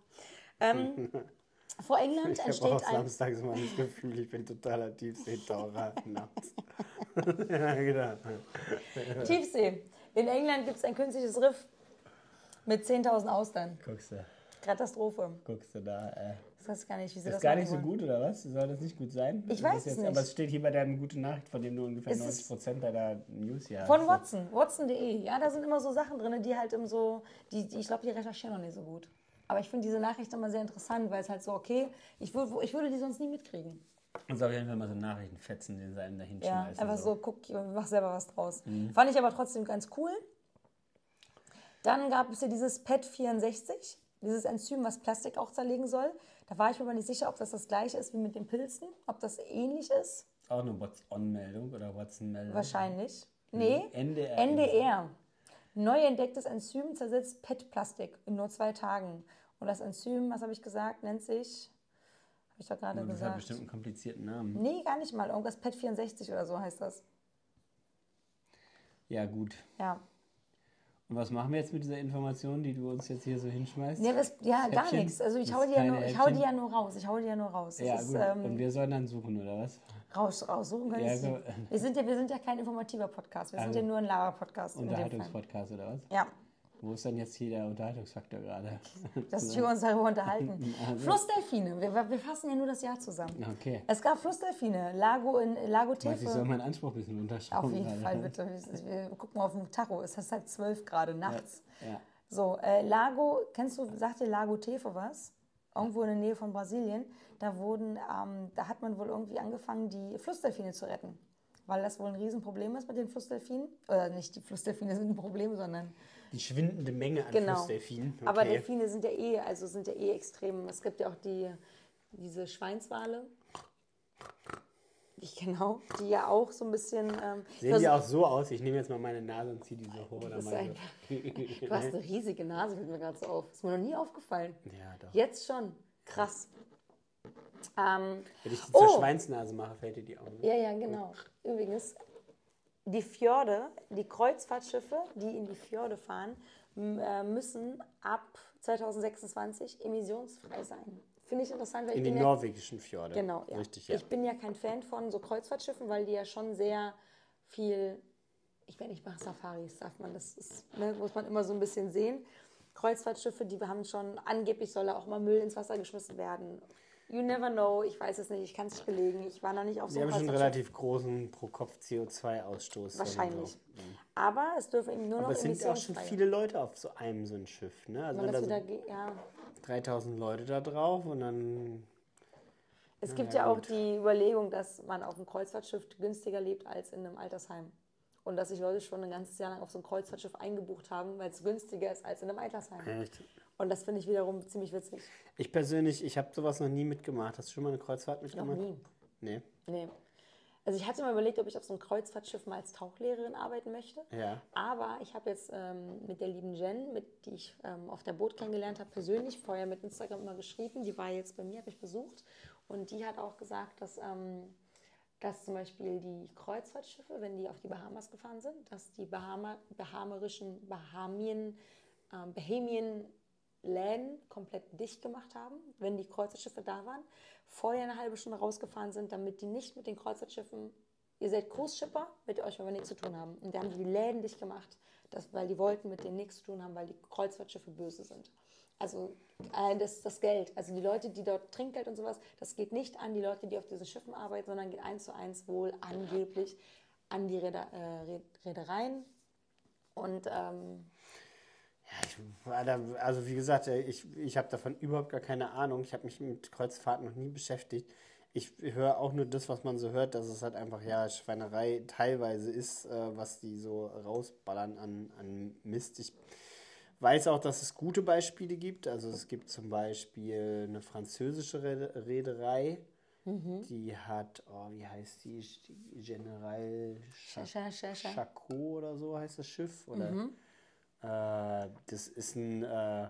Ähm, vor England Ich entsteht auch ein. samstags immer das Gefühl, ich bin totaler Tiefseetaucher nachts. ja, genau. Tiefsee. In England gibt es ein künstliches Riff mit 10.000 Austern. Guckst du, Katastrophe. guckst du da. Äh. Ich weiß gar nicht, wie sie Ist das gar nicht so gut, oder was? Soll das nicht gut sein? Ich Das weiß ist es jetzt, nicht. Aber es steht hier bei deinem gute Nachricht, von dem du ungefähr Es 90 ist- Prozent deiner News hier Von hast. Watson, watson.de. Ja, da sind immer so Sachen drin, die halt im so, die, die ich glaube, die recherchieren noch nicht so gut. Aber ich finde diese Nachricht immer sehr interessant, weil es halt so, okay, ich, würd, ich würde die sonst nie mitkriegen. Und so auf jeden Fall mal so Nachrichtenfetzen, den sie einem da Ja, hinschmeißen. einfach so, guck, mach selber was draus. Mhm. Fand ich aber trotzdem ganz cool. Dann gab es ja dieses PET64, dieses Enzym, was Plastik auch zerlegen soll. Da war ich mir aber nicht sicher, ob das das gleiche ist wie mit den Pilzen, ob das ähnlich ist. Auch eine What's-On-Meldung oder What's-Meldung? Wahrscheinlich. Nee, NDR. NDR. Neu entdecktes Enzym zersetzt PET-Plastik in nur zwei Tagen. Und das Enzym, was habe ich gesagt, nennt sich, habe ich doch gerade Das hat gesagt. bestimmt einen komplizierten Namen. Nee, gar nicht mal. Irgendwas PET64 oder so heißt das. Ja, gut. Ja. Und was machen wir jetzt mit dieser Information, die du uns jetzt hier so hinschmeißt? Ja, das, ja gar nichts. Also ich hau, die ja nur, ich hau die ja nur raus. Ich hau die ja nur raus. Das ja, ist, gut. ähm, Und wir sollen dann suchen, oder was? raus, raussuchen können. Ja, so- wir, sind ja, wir sind ja kein informativer Podcast. Wir sind Also, ja nur ein Laber-Podcast. Fall. Unterhaltungspodcast, oder was? Ja, Wo ist denn jetzt hier der Unterhaltungsfaktor gerade? dass wir uns darüber unterhalten. Flussdelfine. Wir, wir fassen ja nur das Jahr zusammen. Okay. Es gab Flussdelfine. Lago in Lago du, ich soll Tefe. meinen Anspruch ein bisschen unterschrauben? Auf jeden gerade? Fall, bitte. Wir, wir gucken mal auf dem Tacho. Es ist halt 12 Grad nachts. Ja. So, äh, Lago, kennst du, sagt dir Lago Tefe was? Irgendwo in der Nähe von Brasilien. Da wurden, ähm, da hat man wohl irgendwie angefangen, die Flussdelfine zu retten. Weil das wohl ein Riesenproblem ist mit den Flussdelfinen. Oder nicht die Flussdelfine sind ein Problem, sondern Die schwindende Menge an Genau. Flussdelfinen. Okay. Aber Delfine sind ja eh, also sind ja eh extrem. Es gibt ja auch die, diese Schweinswale. Ich genau, die ja auch so ein bisschen. Ähm, Sehen die auch so aus? Ich nehme jetzt mal meine Nase und ziehe die so hoch. Oder mal. Du hast eine riesige Nase, fällt mir gerade so auf. Ist mir noch nie aufgefallen. Ja, doch. Jetzt schon. Krass. Ähm, Wenn ich die Oh. zur Schweinsnase mache, fällt dir die auch. Ne? ja, ja, genau. Übrigens, die Fjorde, die Kreuzfahrtschiffe, die in die Fjorde fahren, äh, müssen ab 2026 emissionsfrei sein. finde ich interessant, weil In ich die norwegischen Fjorde. genau, ja. Richtig, ja. Ich bin ja kein Fan von so Kreuzfahrtschiffen, weil die ja schon sehr viel, ich werde nicht mache Safaris, darf man, das ist, ne, muss man immer so ein bisschen sehen. Kreuzfahrtschiffe, die haben schon, angeblich soll da auch mal Müll ins Wasser geschmissen werden. You never know, ich weiß es nicht, ich kann es nicht belegen. Ich war noch nicht auf so einem haben schon einen relativ großen pro-Kopf-CO2-Ausstoß. Wahrscheinlich. Also, Aber es dürfen eben nur noch Aber es sind auch schon viele Leute auf so einem so ein Schiff. Ne? Also da so ja, 3000 Leute da drauf und dann Es gibt ja, ja auch die Überlegung, dass man auf einem Kreuzfahrtschiff günstiger lebt als in einem Altersheim. Und dass sich Leute schon ein ganzes Jahr lang auf so ein Kreuzfahrtschiff eingebucht haben, weil es günstiger ist als in einem Altersheim. echt. Und das finde ich wiederum ziemlich witzig. Ich persönlich, ich habe sowas noch nie mitgemacht. Hast du schon mal eine Kreuzfahrt Noch mitgemacht? nie. Nee. Nee. Also ich hatte mal überlegt, ob ich auf so einem Kreuzfahrtschiff mal als Tauchlehrerin arbeiten möchte. Ja. Aber ich habe jetzt ähm, mit der lieben Jen, mit, die ich ähm, auf der Boot kennengelernt habe, persönlich, vorher mit Instagram immer geschrieben, die war jetzt bei mir, habe ich besucht. Und die hat auch gesagt, dass, ähm, dass zum Beispiel die Kreuzfahrtschiffe, wenn die auf die Bahamas gefahren sind, dass die Bahama, bahamerischen, Bahamien, ähm, Bahamian Läden komplett dicht gemacht haben, wenn die Kreuzfahrtschiffe da waren, vorher eine halbe Stunde rausgefahren sind, damit die nicht mit den Kreuzfahrtschiffen, ihr seid Cruise-Shipper, mit euch aber nichts zu tun haben. Und da haben die Läden dicht gemacht, das, weil die wollten mit denen nichts zu tun haben, weil die Kreuzfahrtschiffe böse sind. Also äh, das, das Geld, also die Leute, die dort Trinkgeld und sowas, das geht nicht an die Leute, die auf diesen Schiffen arbeiten, sondern geht eins zu eins wohl angeblich an die äh, Reed- Reedereien. Und ähm, da, also wie gesagt, äh, ich, ich habe davon überhaupt gar keine Ahnung. Ich habe mich mit Kreuzfahrten noch nie beschäftigt. Ich höre auch nur das, was man so hört, dass es halt einfach ja Schweinerei teilweise ist, äh, was die so rausballern an, an Mist. Ich weiß auch, dass es gute Beispiele gibt. Also es gibt zum Beispiel eine französische Reede- Reederei, die hat, oh, wie heißt die? General Scha- Chacot oder so heißt das Schiff. Oder äh, das ist ein äh,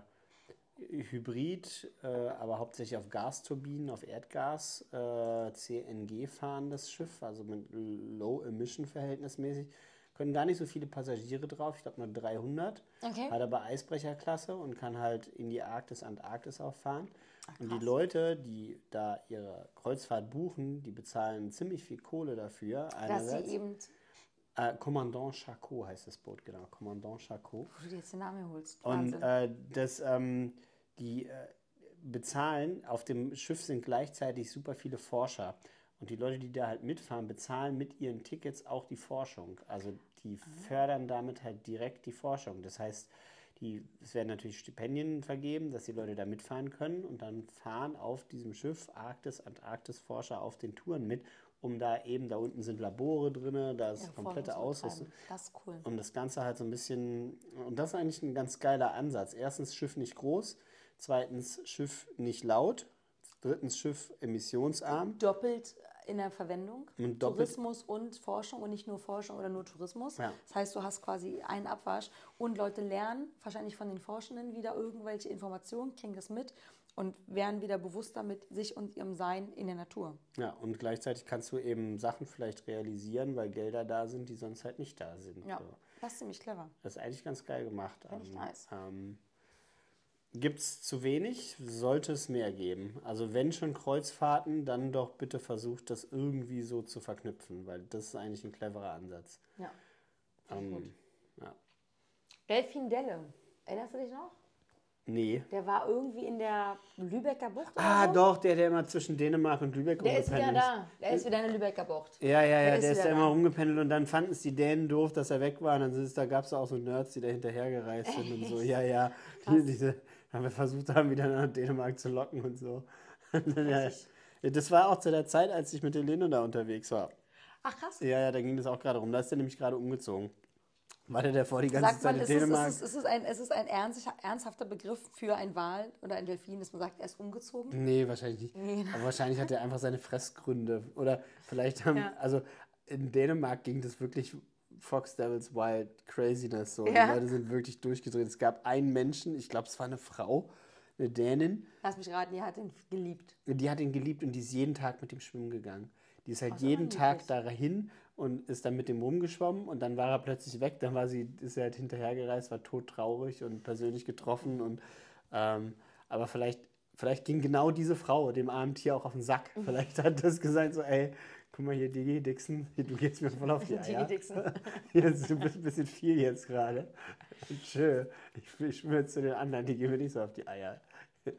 Hybrid, äh, aber hauptsächlich auf Gasturbinen, auf Erdgas, äh, CNG fahrendes Schiff, also mit Low Emission verhältnismäßig. Können gar nicht so viele Passagiere drauf, ich glaube nur 300. Okay. Hat aber Eisbrecherklasse und kann halt in die Arktis, Antarktis auch fahren. und die Leute, die da ihre Kreuzfahrt buchen, die bezahlen ziemlich viel Kohle dafür. dass sie eben, Äh, Commandant Charcot heißt das Boot, genau. Commandant Charcot. wo du jetzt den Namen holst. Und äh, das, ähm, die äh, bezahlen, auf dem Schiff sind gleichzeitig super viele Forscher. Und die Leute, die da halt mitfahren, bezahlen mit ihren Tickets auch die Forschung. Also die fördern damit halt direkt die Forschung. Das heißt, die, es werden natürlich Stipendien vergeben, dass die Leute da mitfahren können und dann fahren auf diesem Schiff Arktis, Antarktis-Forscher auf den Touren mit, um da eben, da unten sind Labore drin, da ist Ja, komplette Ausrüstung. Das ist cool. Und das Ganze halt so ein bisschen, und das ist eigentlich ein ganz geiler Ansatz. Erstens Schiff nicht groß, zweitens Schiff nicht laut, drittens Schiff emissionsarm. doppelt in der Verwendung. Und doppelt- Tourismus und Forschung und nicht nur Forschung oder nur Tourismus. Ja. Das heißt, du hast quasi einen Abwasch und Leute lernen wahrscheinlich von den Forschenden wieder irgendwelche Informationen, kriegen das mit und werden wieder bewusster mit sich und ihrem Sein in der Natur. Ja, und gleichzeitig kannst du eben Sachen vielleicht realisieren, weil Gelder da sind, die sonst halt nicht da sind. Ja, So. das ist ziemlich clever. Das ist eigentlich ganz geil gemacht. Finde ich nice. Ähm, Gibt es zu wenig, sollte es mehr geben. Also wenn schon Kreuzfahrten, dann doch bitte versucht, das irgendwie so zu verknüpfen, weil das ist eigentlich ein cleverer Ansatz. Ja. Ähm, ja. Delfin Delle, erinnerst du dich noch? Nee. Der war irgendwie in der Lübecker Bucht oder Ah, so. doch, der, der immer zwischen Dänemark und Lübeck Der ist wieder rumgependelt da. Der ist wieder in der Lübecker Bucht. Ja, ja, ja, Der der ist ist, wieder da immer rumgependelt und dann fanden es die Dänen doof, dass er weg war. Und dann ist, da gab es auch so Nerds, die da hinterhergereist sind und so. Ja, ja, die, diese, haben wir versucht haben, wieder nach Dänemark zu locken und so. ja, das war auch zu der Zeit, als ich mit Helene da unterwegs war. Ach krass. Ja, ja, da ging das auch gerade rum. Da ist der nämlich gerade umgezogen. War der davor die ganze Sagt Zeit man, in ist es, Dänemark? ist, es, ist es ein, ist es ein ernst, ernsthafter Begriff für ein Wal oder ein Delfin, dass man sagt, er ist umgezogen? Nee, wahrscheinlich nicht. Nee. Aber wahrscheinlich hat er einfach seine Fressgründe. Oder vielleicht haben, Ja. also in Dänemark ging das wirklich Fox Devils Wild Craziness so. Ja. Die Leute sind wirklich durchgedreht. Es gab einen Menschen, ich glaube, es war eine Frau, eine Dänin, Lass mich raten, ihr hat ihn geliebt. die hat ihn geliebt und die ist jeden Tag mit ihm schwimmen gegangen. Die ist halt so jeden. Tag dahin und ist dann mit dem rumgeschwommen und dann war er plötzlich weg. Dann war sie, ist er halt hinterhergereist, war todtraurig und persönlich getroffen und ähm, aber vielleicht vielleicht ging genau diese Frau dem armen Tier auch auf den Sack. Vielleicht hat das gesagt, so, ey, guck mal hier, Digi Dixon, du gehst mir voll auf die Eier. Digi Dixon. Jetzt, du bist ein bisschen viel jetzt gerade. Tschö, ich, ich schwöre zu den anderen, die gehen mir nicht so auf die Eier.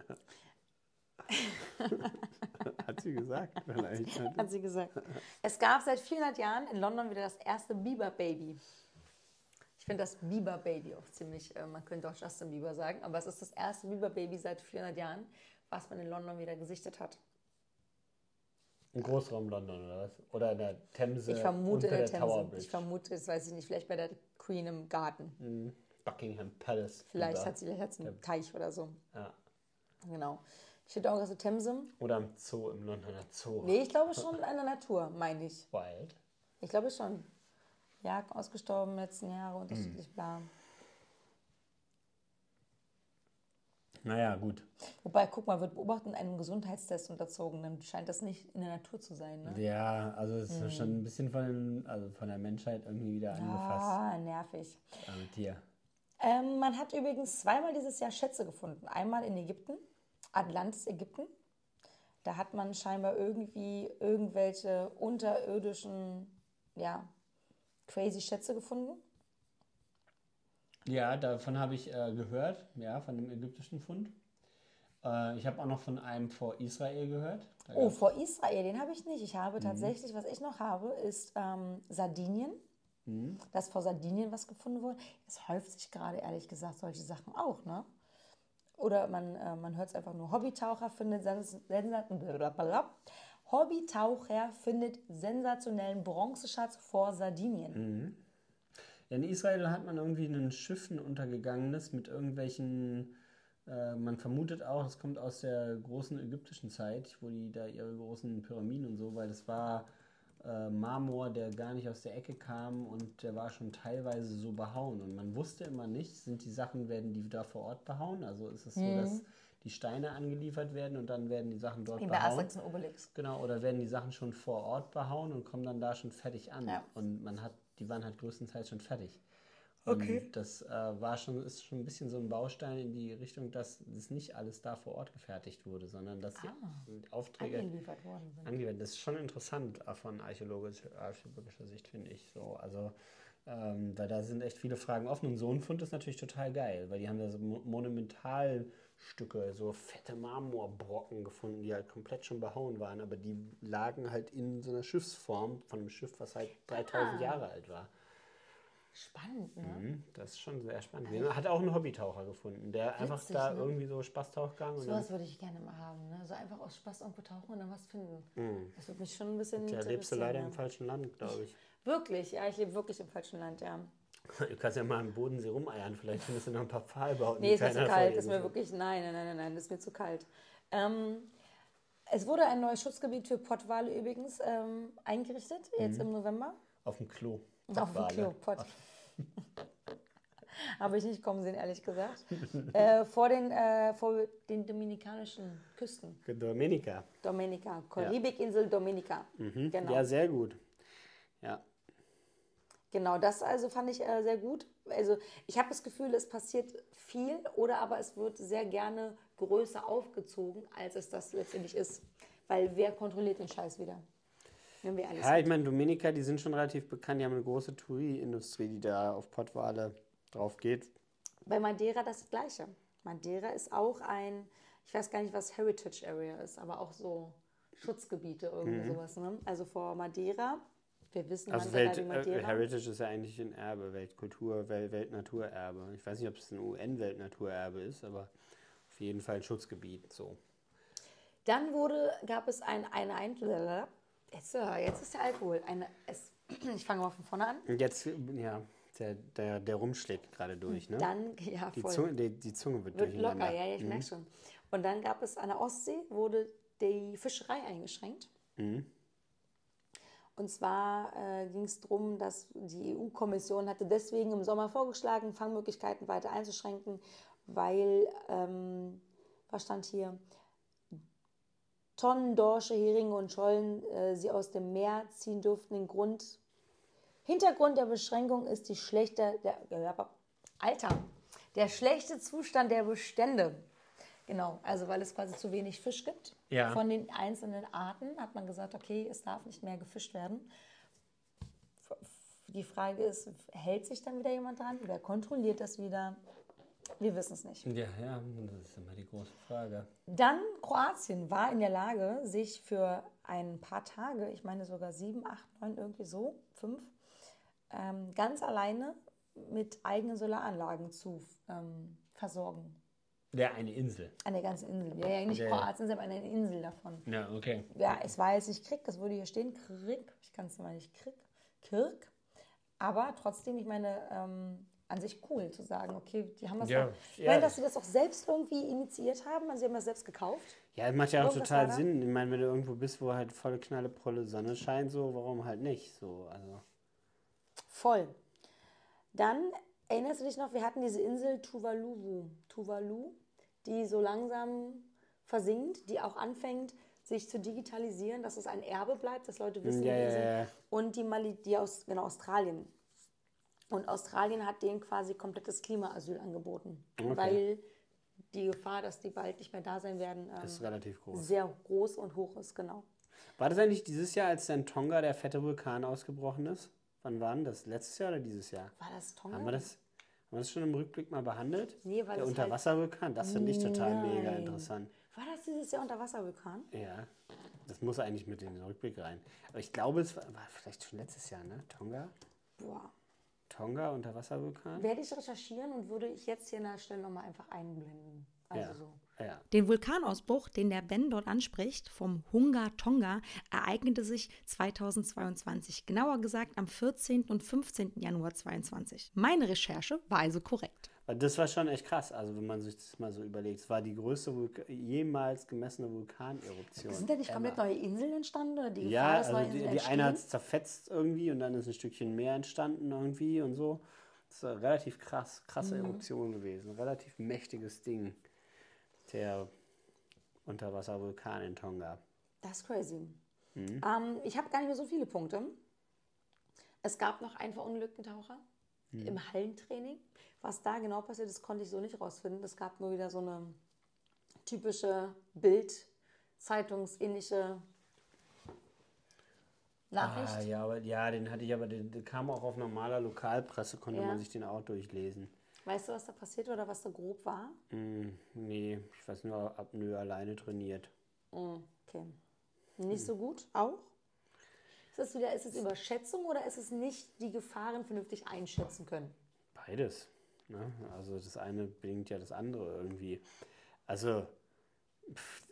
Hat sie gesagt? Vielleicht. Hat sie gesagt. Es gab seit 400 Jahren in London wieder das erste Bieber-Baby. Ich finde das Bieber-Baby auch ziemlich, äh, man könnte auch Justin Bieber sagen, aber es ist das erste Bieber-Baby seit 400 Jahren, was man in London wieder gesichtet hat. Im Großraum London oder was? Oder in der Themse Ich vermute unter in der der Tower. Bridge. Ich vermute, das weiß ich nicht, vielleicht bei der Queen im Garten. Mhm. Buckingham Palace. Vielleicht hat sie vielleicht hat sie einen Teich oder so. Ja. Genau. Steht auch aus der Themse. Oder im Zoo, im Londoner Zoo. Nee, ich glaube schon in der Natur, meine ich. Wild. Ich glaube schon. Ja, ausgestorben letzten Jahre, unterschiedlich bla. Naja, gut. Wobei, guck mal, wird beobachtet einem Gesundheitstest unterzogen, dann scheint das nicht in der Natur zu sein, ne? Ja, also es ist schon ein bisschen von, also von der Menschheit irgendwie wieder angefasst. Ah, nervig. Am Tier. Ähm, man hat übrigens zweimal dieses Jahr Schätze gefunden. Einmal in Ägypten, Atlantis, Ägypten. Da hat man scheinbar irgendwie irgendwelche unterirdischen, ja, crazy Schätze gefunden. Ja, davon habe ich äh, gehört, ja, von dem ägyptischen Fund. Äh, ich habe auch noch von einem vor Israel gehört. Da Oh, vor Israel, den habe ich nicht. Ich habe tatsächlich, was ich noch habe, ist ähm, Sardinien. Dass vor Sardinien was gefunden wurde. Es häuft sich gerade, ehrlich gesagt, solche Sachen auch, ne? Oder man, äh, man hört es einfach nur, Hobbytaucher findet, sens. Hobbytaucher findet sensationellen Bronzeschatz vor Sardinien. Ja, in Israel hat man irgendwie ein Schiff, ein untergegangenes mit irgendwelchen, äh, man vermutet auch, es kommt aus der großen ägyptischen Zeit, wo die da ihre großen Pyramiden und so, weil das war äh, Marmor, der gar nicht aus der Ecke kam und der war schon teilweise so behauen. Und man wusste immer nicht, sind die Sachen, werden die da vor Ort behauen? Also ist es so, dass die Steine angeliefert werden und dann werden die Sachen dort Wie bei behauen? Asterix und Obelix. Genau, oder werden die Sachen schon vor Ort behauen und kommen dann da schon fertig an. Ja. Und man hat, die waren halt größtenteils schon fertig. Und das äh, war schon, ist schon ein bisschen so ein Baustein in die Richtung, dass das nicht alles da vor Ort gefertigt wurde, sondern dass die Aufträge Angeliefert worden sind. angewendet. Das ist schon interessant äh, von archäologischer, archäologischer Sicht, finde ich. So, also, ähm, weil da sind echt viele Fragen offen. Und so ein Fund ist natürlich total geil, weil die haben da so Mo Monumentalstücke, so fette Marmorbrocken gefunden, die halt komplett schon behauen waren, aber die lagen halt in so einer Schiffsform von einem Schiff, was halt 3000 Jahre alt war. Spannend, ne? Mhm, Das ist schon sehr spannend. gewesen. Hat auch einen Hobbytaucher gefunden, der einfach Witzig, da ne? irgendwie so Spaßtauchgang und dann, Sowas würde ich gerne mal haben, ne? So einfach aus Spaß irgendwo tauchen und dann was finden. Das würde mich schon ein bisschen ja, lebst du leider im falschen Land, glaube ich. Wirklich, ja, ich lebe wirklich im falschen Land, ja. Du kannst ja mal im Bodensee rumeiern, vielleicht findest du noch ein paar Pfahlbauten. Nee, ist mir zu kalt, ist mir so- wirklich, nein, nein, nein, nein, nein, ist mir zu kalt. Ähm, es wurde ein neues Schutzgebiet für Pottwale übrigens ähm, eingerichtet, jetzt im November. Auf dem Klo. Auf dem. Klo, Pott. Habe ich nicht kommen sehen, ehrlich gesagt. äh, vor, den, äh, vor den dominikanischen Küsten. Dominika. Dominika, Karibikinsel Dominika. Genau. Ja, sehr gut. Ja. Genau, das also fand ich äh, sehr gut. Also ich habe das Gefühl, es passiert viel oder aber es wird sehr gerne größer aufgezogen, als es das letztendlich ist. Weil wer kontrolliert den Scheiß wieder? Wenn wir ehrlich Ja, ich meine, Dominika, die sind schon relativ bekannt. Die haben eine große Touri-Industrie, die da auf Pottwale drauf geht. Bei Madeira das Gleiche. Madeira ist auch ein, ich weiß gar nicht, was Heritage Area ist, aber auch so Schutzgebiete, irgendwie sowas. Ne? Also vor Madeira, wir wissen Mhm. Also Madeira Welt, wie äh, Madeira. Heritage ist ja eigentlich ein Erbe, Weltkultur, Wel Weltnaturerbe. Ich weiß nicht, ob es ein UN-Weltnaturerbe ist, aber auf jeden Fall ein Schutzgebiet. So. Dann wurde, gab es ein, eine, ein, jetzt, äh, jetzt ist der Alkohol. Eine, es, ich fange mal von vorne an. Jetzt, ja, der, der, der rumschlägt gerade durch, ne? Dann, ja, die, voll. Zunge, die, die Zunge wird, Wird locker, ja, ich merke schon. Und dann gab es an der Ostsee, wurde die Fischerei eingeschränkt. Und zwar äh, ging es darum, dass die EU-Kommission hatte deswegen im Sommer vorgeschlagen, Fangmöglichkeiten weiter einzuschränken, weil, ähm, was stand hier, Tonnen Dorsche, Heringe und Schollen äh, sie aus dem Meer ziehen durften. Den Grund, Hintergrund der Beschränkung ist die schlechte, der, Alter, der schlechte Zustand der Bestände. Genau, also weil es quasi zu wenig Fisch gibt. Ja. Von den einzelnen Arten hat man gesagt, okay, es darf nicht mehr gefischt werden. Die Frage ist, hält sich dann wieder jemand dran oder kontrolliert das wieder? Wir wissen es nicht. Ja, ja, das ist immer die große Frage. Dann Kroatien war in der Lage, sich für ein paar Tage, ich meine sogar sieben, acht, neun, irgendwie so, fünf, ähm, ganz alleine mit eigenen Solaranlagen zu ähm, versorgen. Ja, eine Insel. An der ganzen Insel. Ja, ja, nicht Ja, ja. Kroatien, sondern eine Insel davon. Ja, okay. Ja, es war jetzt nicht Krieg, das würde hier stehen, Krieg, ich kann es mal nicht Krieg, Kirk. Aber trotzdem, ich meine, ähm, an sich cool zu sagen, okay, die haben das Ja, auch, ich ja. meine, dass sie das auch selbst irgendwie initiiert haben, also sie haben das selbst gekauft. Ja, das macht ja auch Irgendwas total? Sinn. Ich meine, wenn du irgendwo bist, wo halt volle Knalle, pralle Sonne scheint, so, warum halt nicht? So, also. Voll. Dann erinnerst du dich noch, wir hatten diese Insel Tuvalu, Tuvalu, die so langsam versinkt, die auch anfängt, sich zu digitalisieren, dass es ein Erbe bleibt, dass Leute wissen, Ja, ja, sind. ja. Und die, Mali die aus genau, Australien. Und Australien hat denen quasi komplettes Klimaasyl angeboten, Okay. weil die Gefahr, dass die bald nicht mehr da sein werden, ähm, ist relativ groß. sehr groß und hoch ist, genau. War das eigentlich dieses Jahr, als in Tonga der fette Vulkan ausgebrochen ist? Wann war denn das? Letztes Jahr oder dieses Jahr? War das Tonga? Haben wir das, haben wir das schon im Rückblick mal behandelt? Nee, weil der halt- Unterwasservulkan, das finde ich total mega Nein. interessant. War das dieses Jahr Unterwasservulkan? Ja, das muss eigentlich mit in den Rückblick rein. Aber ich glaube, es war, war vielleicht schon letztes Jahr, ne? Tonga? Boah. Tonga, Unterwasservulkan? Werde ich recherchieren und würde ich jetzt hier an der Stelle nochmal einfach einblenden. Also Ja. so. Ja. Den Vulkanausbruch, den der Ben dort anspricht, vom Hunga Tonga, ereignete sich 2022. Genauer gesagt am 14. und 15. Januar 2022. Meine Recherche war also korrekt. Das war schon echt krass, also wenn man sich das mal so überlegt. Es war die größte Vulka jemals gemessene Vulkaneruption. Sind da nicht komplett neue Inseln entstanden oder die Ja, Gefahr, also neue die, Inseln die eine hat es zerfetzt irgendwie und dann ist ein Stückchen mehr entstanden irgendwie und so. Das ist eine relativ krass, krasse Mhm. Eruption gewesen. Ein relativ mächtiges Ding. Der Unterwasservulkan in Tonga. Das ist crazy. Mhm. Ähm, ich habe gar nicht mehr so viele Punkte. Es gab noch einen verunglückten Taucher Mhm. im Hallentraining. Was da genau passiert ist, konnte ich so nicht rausfinden. Es gab nur wieder so eine typische Bild-Zeitungsähnliche Nachricht. Ah, ja, aber ja, den hatte ich aber, den, der kam auch auf normaler Lokalpresse, konnte Ja. man sich den auch durchlesen. Weißt du, was da passiert oder was da grob war? Hm, nee, ich weiß nur, Apnoe alleine trainiert. Mm, Okay. Nicht so gut? Auch? Ist es wieder, ist es Überschätzung oder ist es nicht die Gefahren vernünftig einschätzen können? Beides. Ne? Also das eine bedingt ja das andere irgendwie. Also pff,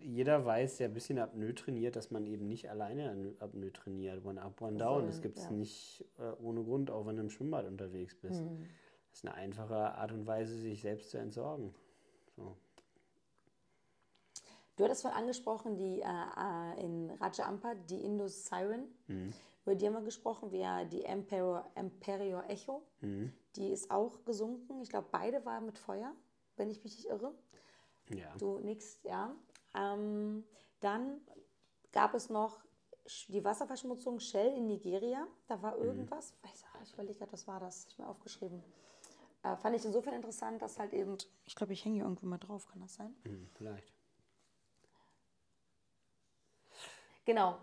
jeder weiß, der ein bisschen Apnoe trainiert, dass man eben nicht alleine Apnoe trainiert. One up, one down. Das gibt es ja. nicht äh, ohne Grund, auch wenn du im Schwimmbad unterwegs bist. Das ist eine einfache Art und Weise, sich selbst zu entsorgen. So. Du hattest vorhin angesprochen, die äh, äh, in Raja Ampat, die Indus Siren. Über die haben wir gesprochen, wie ja die Emperor, Imperior Echo. Die ist auch gesunken. Ich glaube, beide waren mit Feuer, wenn ich mich nicht irre. Ja. Du nix, ja. Ähm, dann gab es noch die Wasserverschmutzung Shell in Nigeria. Da war irgendwas. Weiß, ah, ich überlege gerade, was war das? Ich mir aufgeschrieben. Äh, fand ich insofern interessant, dass halt eben. Ich glaube, ich hänge hier irgendwo mal drauf, kann das sein? Hm, vielleicht. Genau.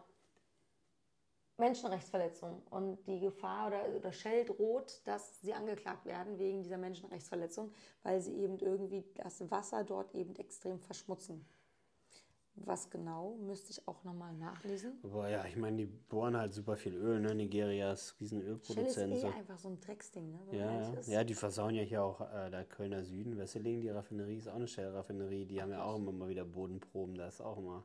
Menschenrechtsverletzung und die Gefahr oder, oder Shell droht, dass sie angeklagt werden wegen dieser Menschenrechtsverletzung, weil sie eben irgendwie das Wasser dort eben extrem verschmutzen. Was genau, müsste ich auch nochmal nachlesen. Aber ja, ich meine, die bohren halt super viel Öl, ne? Nigeria ist riesen Shell ist Ölproduzent. eh so. einfach so ein Drecksding, ne? wenn Ja, ja. die versauen ja hier auch äh, der Kölner Süden, Wesseling, die Raffinerie ist auch eine Shell-Raffinerie, die haben ja auch immer mal wieder Bodenproben, da ist auch immer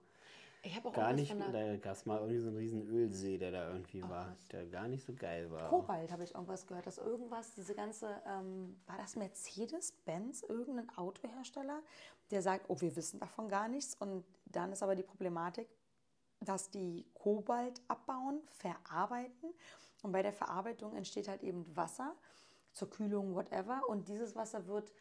Ich habe auch gar nicht, da gab es mal irgendwie so einen riesen Ölsee, der da irgendwie war, was. der gar nicht so geil war. Kobalt habe ich irgendwas gehört, dass irgendwas, diese ganze, ähm, war das Mercedes, Benz, irgendein Autohersteller, der sagt, oh, wir wissen davon gar nichts. Und dann ist aber die Problematik, dass die Kobalt abbauen, verarbeiten. Und bei der Verarbeitung entsteht halt eben Wasser zur Kühlung, whatever. Und dieses Wasser wird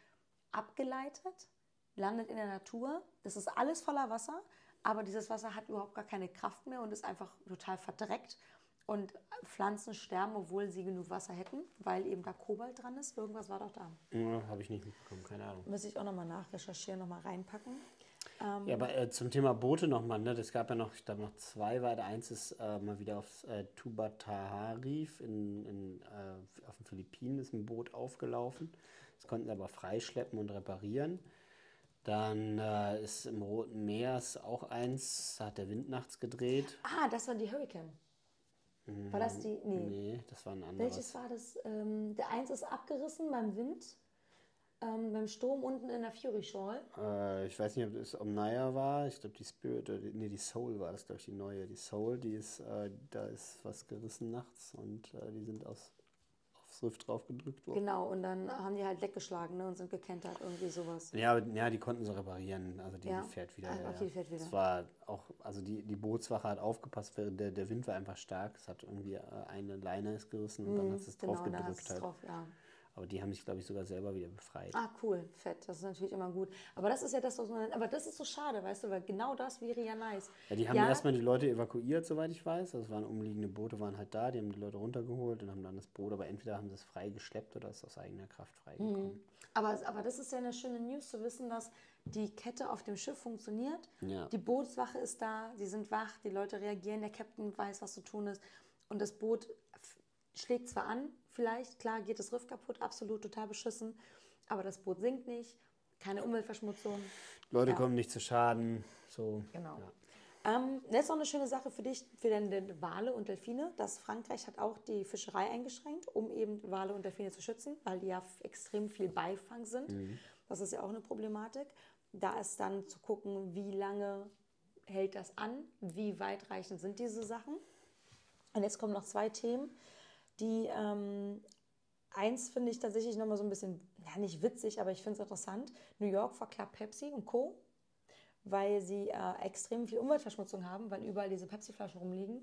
abgeleitet, landet in der Natur. Das ist alles voller Wasser, aber dieses Wasser hat überhaupt gar keine Kraft mehr und ist einfach total verdreckt. und Pflanzen sterben, obwohl sie genug Wasser hätten, weil eben da Kobalt dran ist. Irgendwas war doch da. Ja, Habe ich nicht mitbekommen, keine Ahnung. Müsste ich auch nochmal nachrecherchieren, nochmal reinpacken. Ja, aber äh, zum Thema Boote nochmal, ne? Das gab ja noch, ich glaube, noch zwei weiter. Eins ist äh, mal wieder aufs äh, Tubatahari in, in, äh, auf den Philippinen ist ein Boot aufgelaufen. Das konnten sie aber freischleppen und reparieren. Dann äh, ist im Roten Meer ist auch eins, da hat der Wind nachts gedreht. Ah, das war die Hurricane. War das die? Nee. Nee, das war ein anderes. Welches war das? Ähm, der eins ist abgerissen beim Wind, ähm, beim Sturm unten in der Fury Shoal. Äh, ich weiß nicht, ob das Omnia war. Ich glaube, die Spirit, oder nee, die Soul war das, glaube ich, die neue. Die Soul, die ist, äh, da ist was gerissen nachts und äh, die sind aus, aufs Riff drauf gedrückt worden. Genau, und dann haben die halt weggeschlagen ne, und sind gekentert, irgendwie sowas. Ja, aber, ja, die konnten sie reparieren. Also die, Ja. die fährt wieder. Ah, okay, die fährt wieder. Es war auch, also die, die Bootswache hat aufgepasst, während der, der Wind war einfach stark. Es hat irgendwie äh, eine Leine ist gerissen und dann hat es Genau, drauf gedrückt halt. drauf, ja. Aber die haben sich, glaube ich, sogar selber wieder befreit. Ah, cool, fett. Das ist natürlich immer gut. Aber das ist ja das, was man. Aber das ist so schade, weißt du, weil genau das wäre ja nice. Ja, die haben Ja. erstmal die Leute evakuiert, soweit ich weiß. Also es waren umliegende Boote, waren halt da, die haben die Leute runtergeholt und haben dann das Boot, aber entweder haben sie es frei geschleppt oder ist aus eigener Kraft freigekommen. Aber, aber das ist ja eine schöne News zu wissen, dass die Kette auf dem Schiff funktioniert. Ja. Die Bootswache ist da, sie sind wach, die Leute reagieren, der Captain weiß, was zu tun ist. Und das Boot schlägt zwar an, vielleicht, klar geht das Riff kaputt, absolut total beschissen, aber das Boot sinkt nicht, keine Umweltverschmutzung. Leute Ja. kommen nicht zu Schaden. So. Genau. Ja. Ähm, das ist noch eine schöne Sache für dich, für deine Wale und Delfine. dass Frankreich hat auch die Fischerei eingeschränkt, um eben Wale und Delfine zu schützen, weil die ja extrem viel Beifang sind. Das ist ja auch eine Problematik. Da ist dann zu gucken, wie lange hält das an, wie weitreichend sind diese Sachen. Und jetzt kommen noch zwei Themen, die ähm, eins finde ich tatsächlich nochmal so ein bisschen, ja nicht witzig, aber ich finde es interessant. New York verklagt Pepsi und Co weil sie äh, extrem viel Umweltverschmutzung haben, weil überall diese Pepsi-Flaschen rumliegen.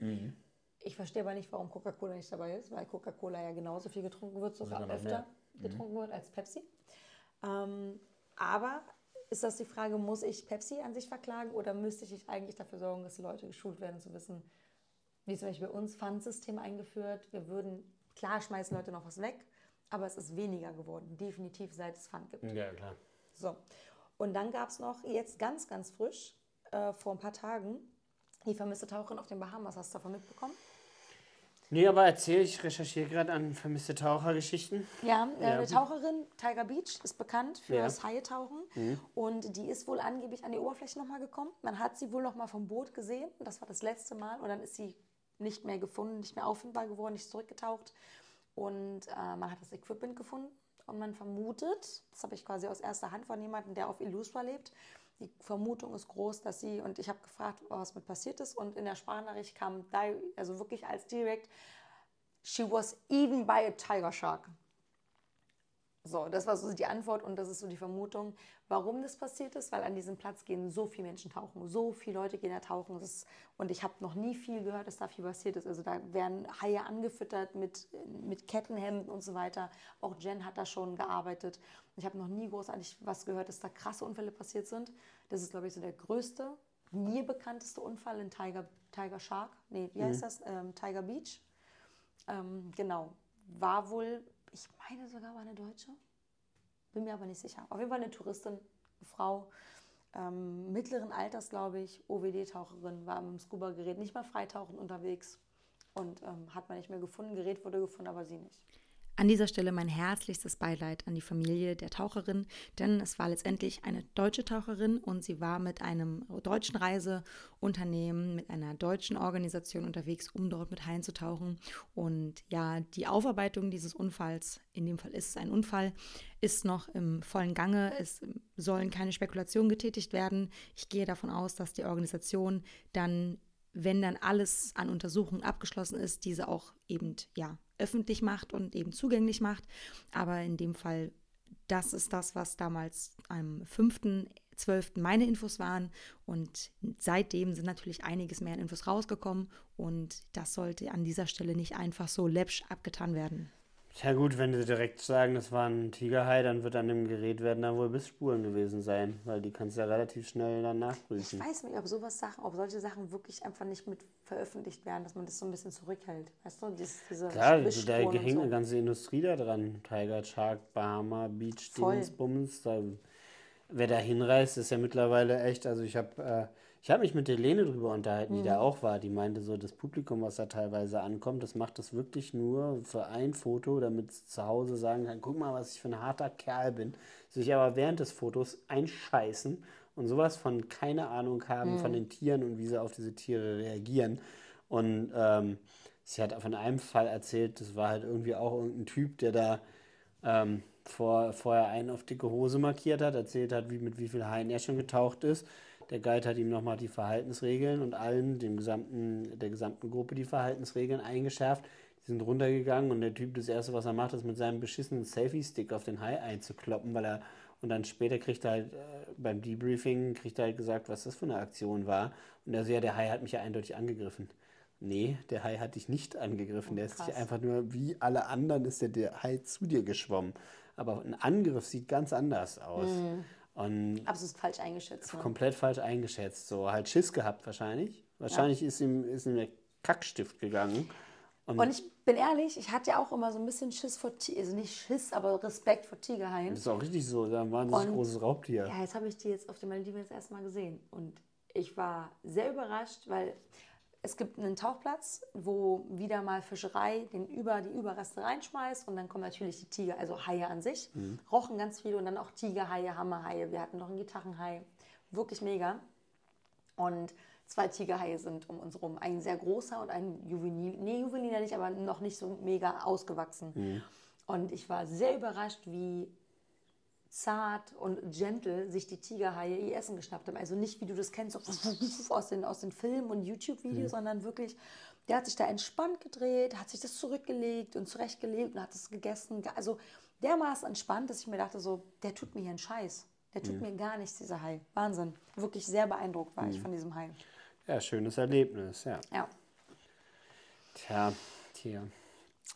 Ich verstehe aber nicht, warum Coca-Cola nicht dabei ist, weil Coca-Cola ja genauso viel getrunken wird, sogar öfter mehr. getrunken wird als Pepsi. Ähm, aber ist das die Frage, muss ich Pepsi an sich verklagen oder müsste ich eigentlich dafür sorgen, dass die Leute geschult werden, zu wissen, wie zum Beispiel bei uns Pfandsystem eingeführt. Wir würden, klar schmeißen Leute noch was weg, aber es ist weniger geworden, definitiv seit es Pfand gibt. Ja, klar. So. Und dann gab es noch jetzt ganz, ganz frisch, äh, vor ein paar Tagen, die vermisste Taucherin auf den Bahamas. Hast du davon mitbekommen? Nee, aber erzähl, ich recherchiere gerade an vermisste Tauchergeschichten. Ja, äh, Ja. eine Taucherin, Tiger Beach, ist bekannt für Ja. das Haie-Tauchen. Und die ist wohl angeblich an die Oberfläche nochmal gekommen. Man hat sie wohl nochmal vom Boot gesehen. Das war das letzte Mal. Und dann ist sie nicht mehr gefunden, nicht mehr auffindbar geworden, nicht zurückgetaucht. Und äh, man hat das Equipment gefunden. Und man vermutet, das habe ich quasi aus erster Hand von jemandem, der auf Illustra lebt, die Vermutung ist groß, dass sie, und ich habe gefragt, was mit passiert ist, und in der Sprachnachricht kam, also wirklich als direkt, she was eaten by a tiger shark. So, das war so die Antwort und das ist so die Vermutung, warum das passiert ist, weil an diesem Platz gehen so viele Menschen tauchen, so viele Leute gehen da tauchen ist, und ich habe noch nie viel gehört, dass da viel passiert ist. Also da werden Haie angefüttert mit, mit Kettenhemden und so weiter. Auch Jen hat da schon gearbeitet. Ich habe noch nie großartig was gehört, dass da krasse Unfälle passiert sind. Das ist, glaube ich, so der größte, mir bekannteste Unfall in Tiger, Tiger Shark. Nee, wie heißt das? Ähm, Tiger Beach. Ähm, genau. War wohl, ich meine sogar war eine Deutsche. Bin mir aber nicht sicher. Auf jeden Fall eine Touristin, eine Frau ähm, mittleren Alters, glaube ich, OWD-Taucherin, war mit dem Scuba-Gerät nicht mehr freitauchend unterwegs und ähm, hat man nicht mehr gefunden. Gerät wurde gefunden, aber sie nicht. An dieser Stelle mein herzlichstes Beileid an die Familie der Taucherin, denn es war letztendlich eine deutsche Taucherin und sie war mit einem deutschen Reiseunternehmen, mit einer deutschen Organisation unterwegs, um dort mit Haien zu tauchen. Und ja, die Aufarbeitung dieses Unfalls, in dem Fall ist es ein Unfall, ist noch im vollen Gange. Es sollen keine Spekulationen getätigt werden. Ich gehe davon aus, dass die Organisation dann wenn dann alles an Untersuchungen abgeschlossen ist, diese auch eben ja öffentlich macht und eben zugänglich macht. Aber in dem Fall, das ist das, was damals am 5.12. meine Infos waren. Und seitdem sind natürlich einiges mehr Infos rausgekommen. Und das sollte an dieser Stelle nicht einfach so läppsch abgetan werden. Ja gut, wenn sie direkt sagen, das war ein Tigerhai, dann wird an dem Gerät werden da wohl Bissspuren gewesen sein, weil die kannst du ja relativ schnell dann nachprüfen. Ich weiß nicht, ob sowas Sachen, ob solche Sachen wirklich einfach nicht mit veröffentlicht werden, dass man das so ein bisschen zurückhält. Weißt du, Dies, diese Klar, also da hängt so. eine ganze Industrie da dran. Tiger Shark, Bahama, Beach, Voll. Dingsbums. Da, wer da hinreist, ist ja mittlerweile echt. Also ich habe äh, ich hab mich mit der Lene drüber unterhalten, Mhm. die da auch war. Die meinte so, das Publikum, was da teilweise ankommt, das macht das wirklich nur für ein Foto, damit es zu Hause sagen kann, guck mal, was ich für ein harter Kerl bin. Sich aber während des Fotos einscheißen und sowas von keine Ahnung haben Mhm. von den Tieren und wie sie auf diese Tiere reagieren. Und ähm, sie hat von einem Fall erzählt, das war halt irgendwie auch irgendein Typ, der da ähm, vor, vorher einen auf dicke Hose markiert hat, erzählt hat, wie, mit wie viel Haien er schon getaucht ist. Der Guide hat ihm nochmal die Verhaltensregeln und allen, dem gesamten, der gesamten Gruppe die Verhaltensregeln eingeschärft. Die sind runtergegangen und der Typ, das erste, was er macht, ist mit seinem beschissenen Selfie-Stick auf den Hai einzukloppen, weil er, und dann später kriegt er halt, äh, beim Debriefing, kriegt er halt gesagt, was das für eine Aktion war. Und er so, ja, der Hai hat mich ja eindeutig angegriffen. Nee, der Hai hat dich nicht angegriffen. Der ist dich einfach nur, wie alle anderen, ist der, der Hai zu dir geschwommen. Aber ein Angriff sieht ganz anders aus. Und Absolut falsch eingeschätzt. Ne? komplett falsch eingeschätzt. So halt Schiss gehabt wahrscheinlich. Wahrscheinlich ist, ihm, ist ihm der Kackstift gegangen. Und, Und ich bin ehrlich, ich hatte ja auch immer so ein bisschen Schiss vor Tiger, also nicht Schiss, aber Respekt vor Tigerhaien. das ist auch richtig so. Da war ein großes Raubtier. Ja, jetzt habe ich die jetzt auf den Malediven das erste Mal gesehen. Und ich war sehr überrascht, weil es gibt einen Tauchplatz, wo wieder mal Fischerei den über, die Überreste reinschmeißt und dann kommen natürlich die Tiger, also Haie an sich, rochen ganz viele und dann auch Tigerhaie, Hammerhaie. Wir hatten noch einen Gitarrenhai. Wirklich mega. Und zwei Tigerhaie sind um uns rum. Ein sehr großer und ein Juvenil. Nee, Juvenil nicht, aber noch nicht so mega ausgewachsen. Und ich war sehr überrascht, wie zart und gentle sich die Tigerhaie ihr Essen geschnappt haben. Also nicht, wie du das kennst, aus den, aus den Filmen und YouTube-Videos, sondern wirklich, der hat sich da entspannt gedreht, hat sich das zurückgelegt und zurechtgelegt und hat es gegessen. Also dermaßen entspannt, dass ich mir dachte, so, der tut mir hier einen Scheiß. Der tut mir gar nichts, dieser Hai. Wahnsinn. Wirklich sehr beeindruckt war ich von diesem Hai. Ja, schönes Erlebnis, ja. Ja. Tja, Tier.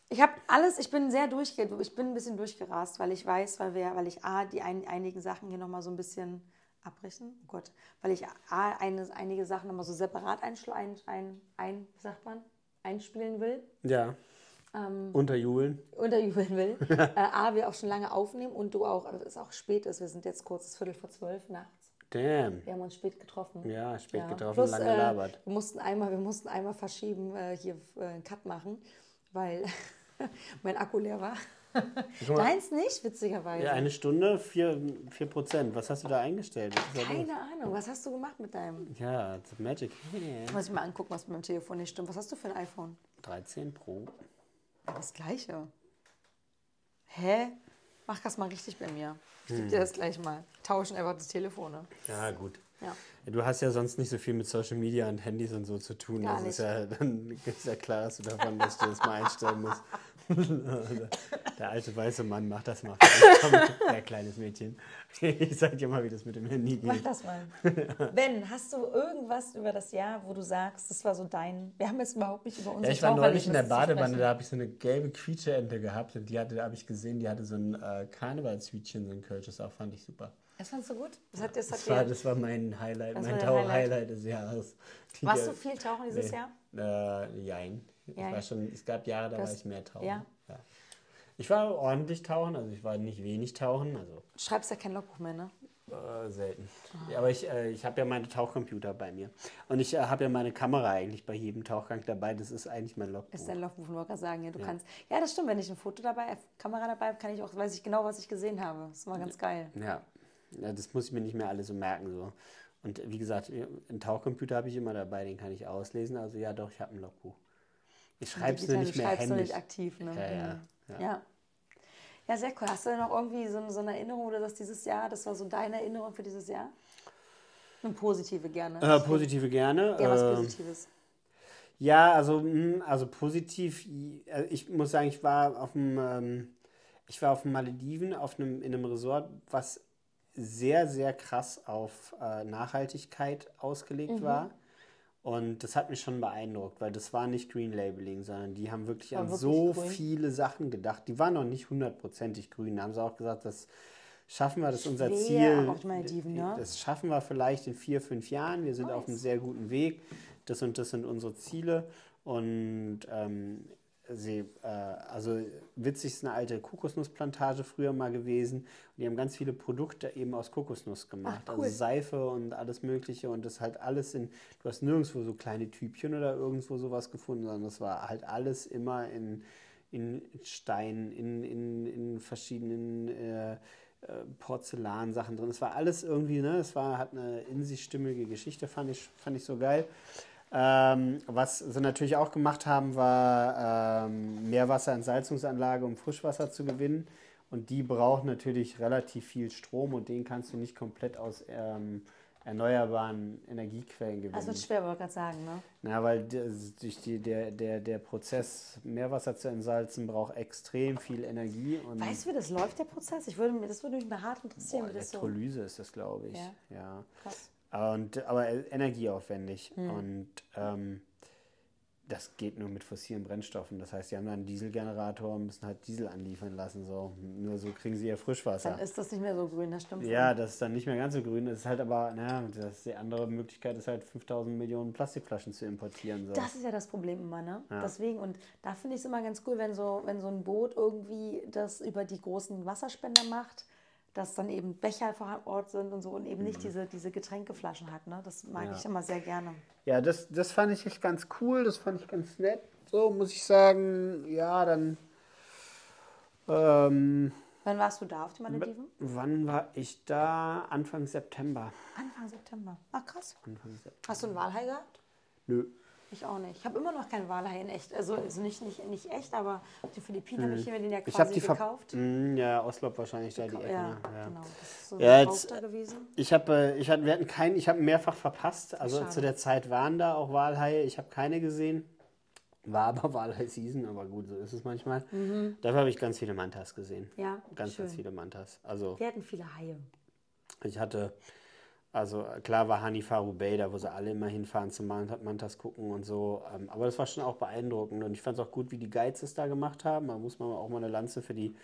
Ich habe alles, ich bin sehr durchge, ich bin ein bisschen durchgerast, weil ich weiß, weil wir, weil ich A, die ein, einigen Sachen hier nochmal so ein bisschen abbrechen, oh Gott, weil ich A, eine, einige Sachen nochmal so separat einschl- ein, ein, ein, sagt man, einspielen will, Ja. Ähm. Unterjubeln. unterjubeln will. äh, A, wir auch schon lange aufnehmen und du auch, also es auch spät ist, wir sind jetzt kurz, es ist Viertel vor zwölf nachts. Damn. Wir haben uns spät getroffen. Ja, spät Ja. getroffen, Plus, lange äh, gelabert. wir, mussten einmal, wir mussten einmal verschieben, äh, hier äh, einen Cut machen, weil mein Akku leer war. Deins nicht, witzigerweise. Ja, eine Stunde, 4%. Vier Prozent. Was hast du da eingestellt? Keine Ahnung, was hast du gemacht mit deinem? Ja, the Magic Muss ich mal angucken, was mit meinem Telefon nicht stimmt. Was hast du für ein iPhone? 13 Pro. Das gleiche. Hä? Mach das mal richtig bei mir. Ich Hm. gebe dir das gleich mal. Tauschen einfach das Telefon. Ja, gut. Ja. Du hast ja sonst nicht so viel mit Social Media und Handys und so zu tun. Gar das ist ja, dann ist ja klar, dass du davon, dass du das mal einstellen musst. Der alte weiße Mann macht das mal. Der kleines Mädchen. Ich sag dir mal, wie das mit dem Handy Mach geht. das mal. Ben, hast du irgendwas über das Jahr, wo du sagst, das war so dein. Wir haben jetzt überhaupt nicht über Ja, unsere ich war neulich in der Badewanne, da habe ich so eine gelbe Quietscheente gehabt und die hatte, da habe ich gesehen, die hatte so ein äh, Karnevalshütchen, so ein Kölsches, auch fand ich super. Das fandst du gut? Das hat, das hat Das war, das war mein Highlight, Das mein Tauch-Highlight des Jahres. Warst du viel tauchen dieses Jahr? Äh, jein. Ich Jein. war schon, es gab Jahre, da war ich mehr tauchen. ja? Ich war ordentlich tauchen, also ich war nicht wenig tauchen, also Du schreibst ja kein Logbuch mehr, ne? äh, selten. Ah. Ja, aber ich, äh, ich habe ja meine Tauchcomputer bei mir. Und ich äh, habe ja meine Kamera eigentlich bei jedem Tauchgang dabei. Das ist eigentlich mein Logbuch. Ist dein Logbuch, wollte gerade sagen, ja, du kannst. Ja, das stimmt, wenn ich ein Foto dabei, Kamera dabei habe, kann ich auch, weiß ich genau, was ich gesehen habe. Das war ganz geil. Ja. Ja, das muss ich mir nicht mehr alles so merken. So. Und wie gesagt, einen Tauchcomputer habe ich immer dabei, den kann ich auslesen. Also ja, doch, ich habe ein Logbuch. Ich schreibe es nur nicht du mehr händisch. nicht aktiv, ne? Ja, ja, Mhm. ja. ja. Ja, sehr cool. Hast du denn noch irgendwie so, so eine Erinnerung oder das dieses Jahr, das war so deine Erinnerung für dieses Jahr? Eine positive gerne. Äh, positive gerne. Ja, was Ähm, Positives. Ja, also, mh, also positiv. äh, Ich muss sagen, ich war auf dem, ähm, ich war auf den Malediven, auf einem, in einem Resort, was sehr, sehr krass auf äh, Nachhaltigkeit ausgelegt war. Und das hat mich schon beeindruckt, weil das war nicht Green Labeling, sondern die haben wirklich War an wirklich so grün. viele Sachen gedacht. Die waren noch nicht hundertprozentig grün. Da haben sie auch gesagt, das schaffen wir, das ist unser Ziel. ne? Das schaffen wir vielleicht in vier, fünf Jahren. Wir sind auf einem Nice. sehr guten Weg. Das und das sind unsere Ziele. Und ähm, sie, äh, also witzig ist eine alte Kokosnussplantage früher mal gewesen. Und die haben ganz viele Produkte eben aus Kokosnuss gemacht. Ach, cool. Also Seife und alles Mögliche. Und das halt alles in, du hast nirgendwo so kleine Typchen oder irgendwo sowas gefunden, sondern das war halt alles immer in, in Stein, in, in, in verschiedenen äh, äh, Porzellansachen drin. Es war alles irgendwie, ne? Es war, hat eine in sich stimmige Geschichte, fand ich, fand ich so geil. Ähm, was sie natürlich auch gemacht haben, war ähm, Meerwasserentsalzungsanlage, um Frischwasser zu gewinnen. Und die braucht natürlich relativ viel Strom und den kannst du nicht komplett aus ähm, erneuerbaren Energiequellen gewinnen. Das wird schwer, wollte ich gerade sagen, ne? Na, weil durch die, der, der, der Prozess, Meerwasser zu entsalzen, braucht extrem viel Energie. Und Weißt du, wie das läuft, der Prozess? Ich würde, das würde mich mal hart interessieren, boah, das so... Elektrolyse ist das, glaube ich. Ja. Ja. Krass. Und, aber energieaufwendig. Hm. Und ähm, das geht nur mit fossilen Brennstoffen. Das heißt, die haben dann einen Dieselgenerator und müssen halt Diesel anliefern lassen. So. Nur so kriegen sie ihr Frischwasser. Dann ist das nicht mehr so grün, das stimmt. Ja, das ist dann nicht mehr ganz so grün. Das ist halt aber, naja, das, die andere Möglichkeit ist halt 5000 Millionen Plastikflaschen zu importieren. So. Das ist ja das Problem immer, ne? Ja. Deswegen, und da finde ich es immer ganz cool, wenn so, wenn so ein Boot irgendwie das über die großen Wasserspender macht, dass dann eben Becher vor Ort sind und so und eben nicht diese, diese Getränkeflaschen hat, ne? Das mag Mhm. Ja. ich immer sehr gerne. Ja, das, das fand ich echt ganz cool, das fand ich ganz nett. So muss ich sagen, ja, dann. Ähm, Wann warst du da auf die Malediven? wann war ich da? Anfang September. Anfang September. Ach krass. Anfang September. Hast du einen Walhai gehabt? Nö. Ich auch nicht. Ich habe immer noch keinen Walhai in echt. Also, also nicht, nicht, nicht echt, aber die Philippinen habe ich mir den ja Mhm. Quasi die gekauft. Mm, ja, Oslop wahrscheinlich da die Ecke. Ja, ne? ja. genau. Das ist so Ja, jetzt- gewesen. Ich habe, äh, ich hatte, wir hatten keinen, ich habe mehrfach verpasst. Also Schade. zu der Zeit waren da auch Walhaie. Ich habe keine gesehen. War aber Walhai-Season, aber gut, so ist es manchmal. Dafür habe ich ganz viele Mantas gesehen. Mhm. Ja, Ganz, schön. ganz viele Mantas. Also Wir hatten viele Haie. ich hatte, also klar war Hanifaru Bay, da wo sie alle immer hinfahren zum Mant- Mantas gucken und so. ähm, Aber das war schon auch beeindruckend und ich fand es auch gut, wie die Guides es da gemacht haben. Da muss man auch mal eine Lanze für die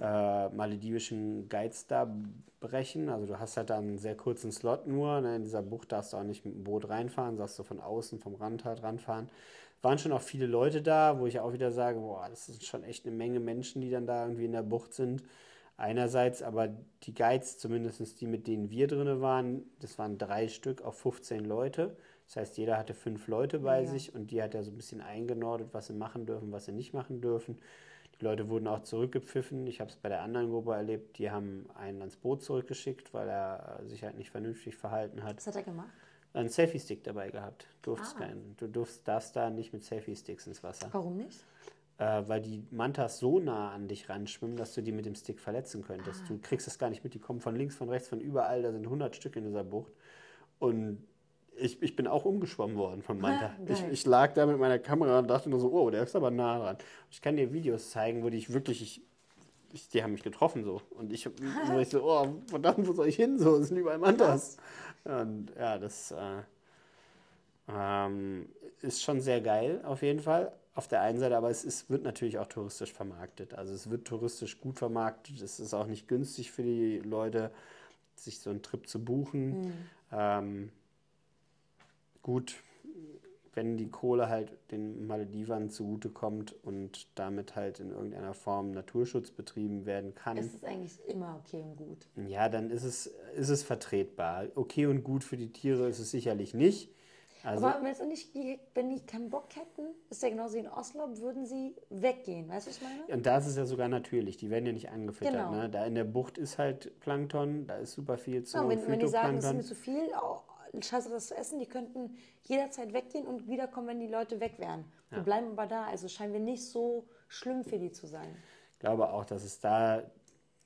äh, maledivischen Guides da brechen. Also du hast halt da einen sehr kurzen Slot nur. Ne? In dieser Bucht darfst du auch nicht mit dem Boot reinfahren, sagst du von außen, vom Rand halt ranfahren. Waren schon auch viele Leute da, wo ich auch wieder sage, boah, das ist schon echt eine Menge Menschen, die dann da irgendwie in der Bucht sind. Einerseits, aber die Guides, zumindest die, mit denen wir drin waren, das waren drei Stück auf 15 Leute. Das heißt, jeder hatte fünf Leute bei Mega. sich und die hat er so ein bisschen eingenordet, was sie machen dürfen, was sie nicht machen dürfen. Die Leute wurden auch zurückgepfiffen. Ich habe es bei der anderen Gruppe erlebt, die haben einen ans Boot zurückgeschickt, weil er äh, sich halt nicht vernünftig verhalten hat. Was hat er gemacht? Einen Selfie-Stick dabei gehabt. Durftest Ah. keinen. Du durfst, darfst da nicht mit Selfie-Sticks ins Wasser. Warum nicht? Äh, weil die Mantas so nah an dich ranschwimmen, dass du die mit dem Stick verletzen könntest. Ah. Du kriegst es gar nicht mit. Die kommen von links, von rechts, von überall. Da sind 100 Stück in dieser Bucht. Und ich, ich bin auch umgeschwommen worden von Manta. ich, ich lag da mit meiner Kamera und dachte nur so, oh, der ist aber nah dran. Ich kann dir Videos zeigen, wo die ich wirklich, ich, ich, die haben mich getroffen so. Und ich, wo ich so, oh, verdammt, wo soll ich hin? So, es sind überall Mantas. Und ja, das äh, ähm, ist schon sehr geil, auf jeden Fall. Auf der einen Seite, aber es ist, wird natürlich auch touristisch vermarktet. Also es wird touristisch gut vermarktet. Es ist auch nicht günstig für die Leute, sich so einen Trip zu buchen. Ähm, gut, wenn die Kohle halt den Maledivern zugutekommt und damit halt in irgendeiner Form Naturschutz betrieben werden kann, Es ist eigentlich immer okay und gut. ja, dann ist es, ist es vertretbar. Okay und gut für die Tiere ist es sicherlich nicht. Also, Aber letztendlich, die- wenn die keinen Bock hätten, ist ja genauso wie in Oslo, würden sie weggehen. Weißt du, was ich meine? und da ist es ja sogar natürlich, die werden ja nicht angefüttert. Genau. Ne? Da in der Bucht ist halt Plankton, da ist super viel zu Ja, und wenn, wenn die sagen, das ist mir zu viel, oh, scheiße das zu essen, die könnten jederzeit weggehen und wiederkommen, wenn die Leute weg wären. Die bleiben aber da, also scheinen wir nicht so schlimm für die zu sein. Ich glaube auch, dass es da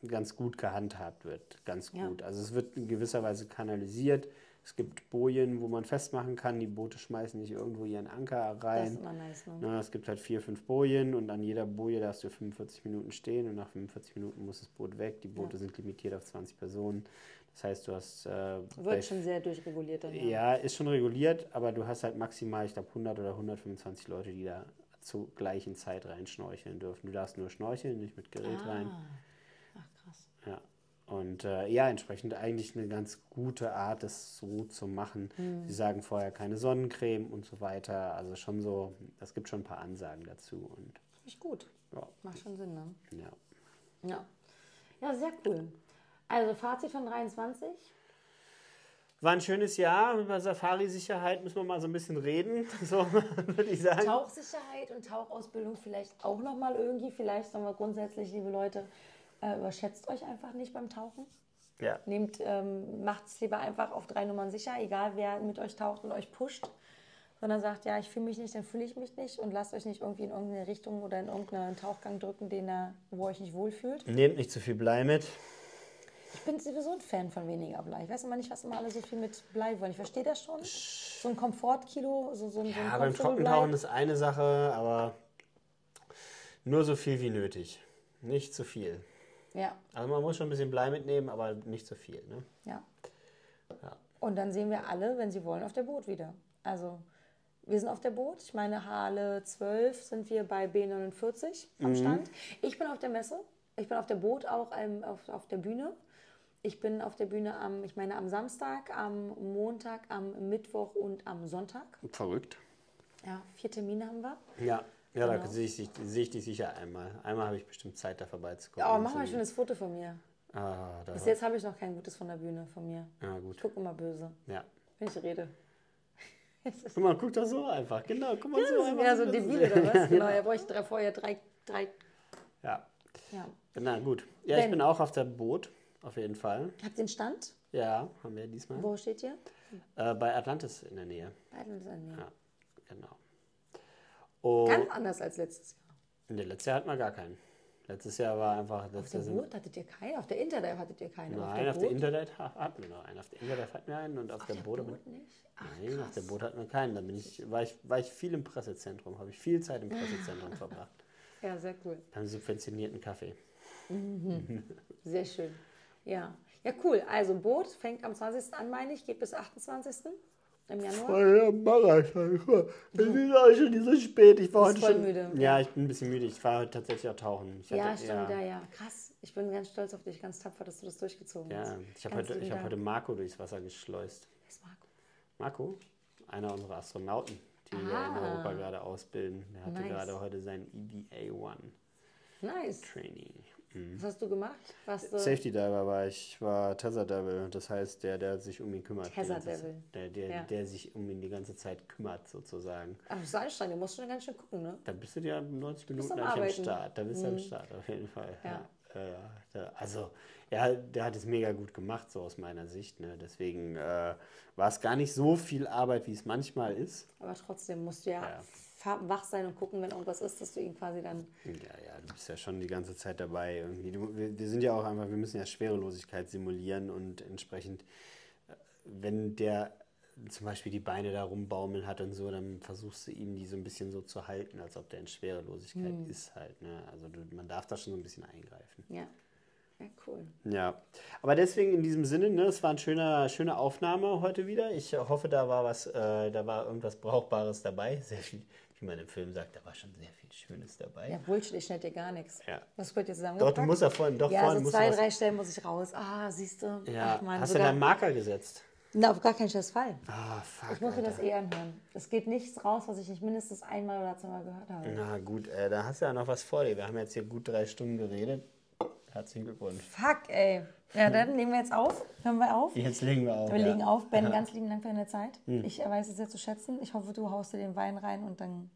ganz gut gehandhabt wird. Ganz Ja. gut. Also es wird in gewisser Weise kanalisiert. Es gibt Bojen, wo man festmachen kann. Die Boote schmeißen nicht irgendwo ihren Anker Das rein. ist immer nice, ne? Na, es gibt halt vier, fünf Bojen und an jeder Boje darfst du 45 Minuten stehen und nach 45 Minuten muss das Boot weg. Die Boote sind limitiert auf 20 Personen. Das heißt, du hast. Äh, Wird schon sehr durchreguliert dann. ja, ist schon reguliert, aber du hast halt maximal, ich glaube, 100 oder 125 Leute, die da zur gleichen Zeit reinschnorcheln dürfen. Du darfst nur schnorcheln, nicht mit Gerät rein. Ah. Ja. Und äh, ja, entsprechend eigentlich eine ganz gute Art, das so zu machen. Hm. Sie sagen vorher keine Sonnencreme und so weiter. Also schon so, es gibt schon ein paar Ansagen dazu. Und Finde ich gut. ja, Macht schon Sinn, ne? ja. Ja. Ja, sehr cool. Also Fazit von 23. War ein schönes Jahr. Über Safari-Sicherheit müssen wir mal so ein bisschen reden. So würde ich sagen. Tauchsicherheit und Tauchausbildung vielleicht auch nochmal irgendwie. Vielleicht wir grundsätzlich, liebe Leute, äh, überschätzt euch einfach nicht beim Tauchen. Ja. Nehmt, ähm, macht es lieber einfach auf drei Nummern sicher, egal wer mit euch taucht und euch pusht. Sondern sagt, ja, ich fühle mich nicht, dann fühle ich mich nicht und lasst euch nicht irgendwie in irgendeine Richtung oder in irgendeinen Tauchgang drücken, den ihr, wo ihr euch nicht wohlfühlt. Nehmt nicht zu viel Blei mit. Ich bin sowieso ein Fan von weniger Blei. Ich weiß immer nicht, was immer alle so viel mit Blei wollen. Ich verstehe das schon. So ein Komfortkilo, so, so, ein- so ein Ja, beim Trockentauchen ist eine Sache, aber nur so viel wie nötig. Nicht zu viel. Ja, Also man muss schon ein bisschen Blei mitnehmen, aber nicht zu viel. Ne? ja. Ja. Und dann sehen wir alle, wenn sie wollen, auf der Boot wieder. Also, wir sind auf der Boot. Ich meine, Halle 12 sind wir bei B49 am Mhm. Stand. Ich bin auf der Messe. Ich bin auf der Boot auch ähm, auf, auf der Bühne. Ich bin auf der Bühne am, ich meine, am Samstag, am Montag, am Mittwoch und am Sonntag. Verrückt. Ja, vier Termine haben wir. Ja, ja da Genau. sehe ich, dich- sehe ich dich sicher einmal. Einmal habe ich bestimmt Zeit, da vorbeizukommen. Oh, mach mal ein schönes Foto von mir. Ah, da Bis jetzt habe ich noch kein gutes von der Bühne von mir. Ja, Ich gut. gucke immer böse, Ja. wenn ich rede. Guck mal, guck doch so einfach. Genau, guck mal Das so einfach. ja so ist- debil oder was? Genau, er bräuchte drei, vorher drei, drei. Ja, Ja. na gut. Ja, ich Ben. bin auch auf der Boot, auf jeden Fall. Habt ihr den Stand? Ja, haben wir diesmal. Wo steht ihr? Äh, bei Atlantis in der Nähe. Beiden sind ja. Ja, genau. Und Ganz anders als letztes Jahr. nee, letztes Jahr hatten wir gar keinen. Letztes Jahr war einfach. Auf der Boot hattet ihr keinen? Auf der Internet hattet ihr keinen? nein, auf der? Internet ha- hatten wir noch einen. Auf der Internet hatten wir einen und auf, Auf der, der Boot. Boot nicht? Ach, Nein, auf der krass. Boot hatten wir keinen. Da bin ich, war, ich, war ich viel im Pressezentrum, habe ich viel Zeit im Pressezentrum verbracht. Ja, sehr cool. Beim subventionierten Kaffee. Sehr schön. Ja. Ja, cool. Also Boot fängt am 20. an, meine ich, geht bis 28. im Januar. Ja, Marathon. Es ist auch schon so spät. Ich war heute voll schon. müde. Ja, ich bin ein bisschen müde. Ich war heute tatsächlich auch tauchen. Ich Ja, hatte- stimmt, ja, ja. Krass. Ich bin ganz stolz auf dich, ganz tapfer, dass du das durchgezogen hast. Ja, ich habe heute, ich hab heute Marco durchs Wasser geschleust. Wer ist Marco? Marco, einer unserer Astronauten, die wir in Ah. Europa gerade ausbilden, der hatte Nice. gerade heute sein E EVA-1 Nice. Training. Was hast du gemacht? Warst du Safety Diver war ich, war Tether Devil, das heißt der, der sich um ihn kümmert. Tether. Devil. Der, der, Ja. der sich um ihn die ganze Zeit kümmert, sozusagen. Ach, das ist anstrengend, du musst schon ganz schön gucken, ne? Da bist du ja 90 bist Minuten am am. Mhm. Start. Da bist du am Start, auf jeden Fall. Ja. Ja. Äh, also, er, der hat es mega gut gemacht, so aus meiner Sicht. Ne? Deswegen äh, war es gar nicht so viel Arbeit, wie es manchmal ist. Aber trotzdem musst du ja, Ja. Wach sein und gucken, wenn irgendwas ist, dass du ihn quasi dann. Ja, ja, du bist ja schon die ganze Zeit dabei. Irgendwie. Du, wir, wir sind ja auch einfach, wir müssen ja Schwerelosigkeit simulieren und entsprechend, äh, wenn der zum Beispiel die Beine da rumbaumeln hat und so, dann versuchst du ihm die so ein bisschen so zu halten, als ob der in Schwerelosigkeit ist halt. Ne? Also du, man darf da schon so ein bisschen eingreifen. Ja. Ja, cool. Ja, aber deswegen in diesem Sinne, ne, es war eine schöne, schöne Aufnahme heute wieder. Ich hoffe, da war was, äh, da war irgendwas Brauchbares dabei. Sehr viel, wie man im Film sagt, da war schon sehr viel Schönes dabei. Ja, Bullshit, ich schneide dir gar nichts. Ja. Was gehört jetzt zusammen? Doch, du musst ja vorhin, doch Ja, vorhin so zwei, drei Stellen muss ich raus. Ah, siehst du? Ja, Ach, Mann, hast du deinen Marker gesetzt? Na, auf gar keinen Fall. Ah, fuck. Ich muss mir das eh anhören. Es geht nichts raus, was ich nicht mindestens einmal oder zweimal gehört habe. Na gut, äh, da hast du ja noch was vor dir. Wir haben jetzt hier gut drei Stunden geredet. Herzlichen Glückwunsch. Fuck, ey. Ja, dann nehmen wir jetzt auf. Hören wir auf. Jetzt legen wir auf. Wir ja. legen auf. Ben, ganz lieben Dank für deine Zeit. Hm. Ich weiß es sehr zu schätzen. Ich hoffe, du haust dir den Wein rein und dann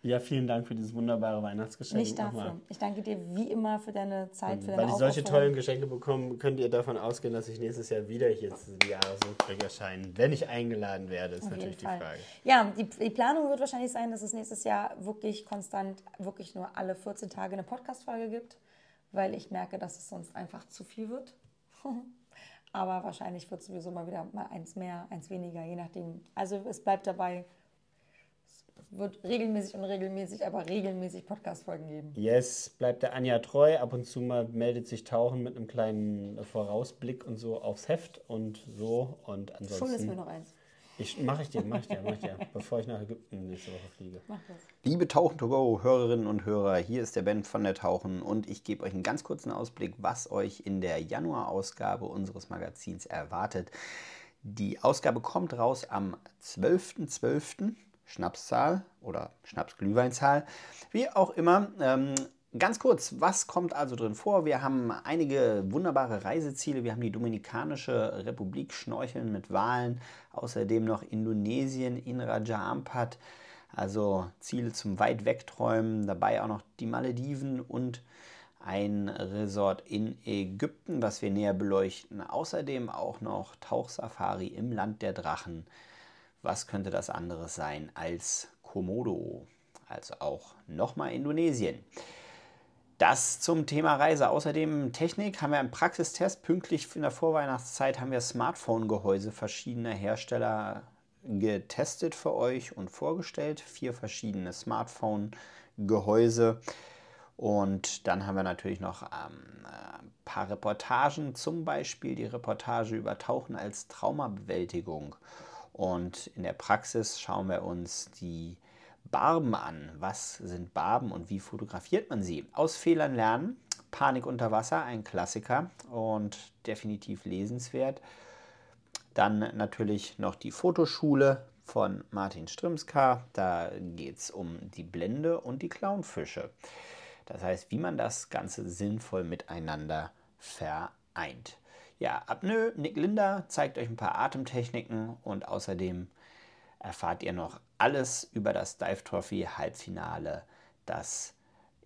Ja, vielen Dank für dieses wunderbare Weihnachtsgeschenk. nicht dafür. nochmal. Ich danke dir wie immer für deine Zeit, für deine Weil ich solche tollen Geschenke bekomme, könnt ihr davon ausgehen, dass ich nächstes Jahr wieder hier zu diesem Jahresrückblick erscheine. Wenn ich eingeladen werde, ist Auf natürlich die. Frage. Ja, die, die Planung wird wahrscheinlich sein, dass es nächstes Jahr wirklich konstant, wirklich nur alle 14 Tage eine Podcast-Folge gibt, weil ich merke, dass es sonst einfach zu viel wird. Aber wahrscheinlich wird sowieso mal wieder mal eins mehr, eins weniger, je nachdem. Also es bleibt dabei, wird regelmäßig und regelmäßig, aber regelmäßig Podcast-Folgen geben. Yes, bleibt der Anja treu. Ab und zu mal meldet sich Tauchen mit einem kleinen Vorausblick und so aufs Heft und so. Und ansonsten. Schon ist mir noch eins. Ich, mach ich dir, mach ich dir, mach ich dir, bevor ich nach Ägypten nächste Woche fliege. Mach das. Liebe Tauchen to go Hörerinnen und Hörer, hier ist der Ben von der Tauchen und ich gebe euch einen ganz kurzen Ausblick, was euch in der Januarausgabe unseres Magazins erwartet. Die Ausgabe kommt raus am 12.12. Schnapszahl oder Schnapsglühweinzahl, wie auch immer. Ähm, Ganz kurz, was kommt also drin vor? Wir haben einige wunderbare Reiseziele. Wir haben die Dominikanische Republik Schnorcheln mit Walen, außerdem noch Indonesien in Raja Ampat, also Ziele zum weit wegträumen, dabei auch noch die Malediven und ein Resort in Ägypten, was wir näher beleuchten. Außerdem auch noch Tauchsafari im Land der Drachen. Was könnte das anderes sein als Komodo? Also auch nochmal Indonesien. Das zum Thema Reise. Außerdem Technik haben wir einen Praxistest. Pünktlich in der Vorweihnachtszeit haben wir Smartphone-Gehäuse verschiedener Hersteller getestet für euch und vorgestellt. Vier verschiedene Smartphone-Gehäuse. Und dann haben wir natürlich noch ähm, ein paar Reportagen, zum Beispiel die Reportage über Tauchen als Traumabewältigung. Und in der Praxis schauen wir uns die Barben an. Was sind Barben und wie fotografiert man sie? Aus Fehlern lernen. Panik unter Wasser, ein Klassiker und definitiv lesenswert. Dann natürlich noch die Fotoschule von Martin Strimska. Da geht es um die Blende und die Clownfische. Das heißt, wie man das Ganze sinnvoll miteinander vereint. Ja, Apnoe, Nick Linder zeigt euch ein paar Atemtechniken und außerdem erfahrt ihr noch alles über das Dive Trophy Halbfinale, das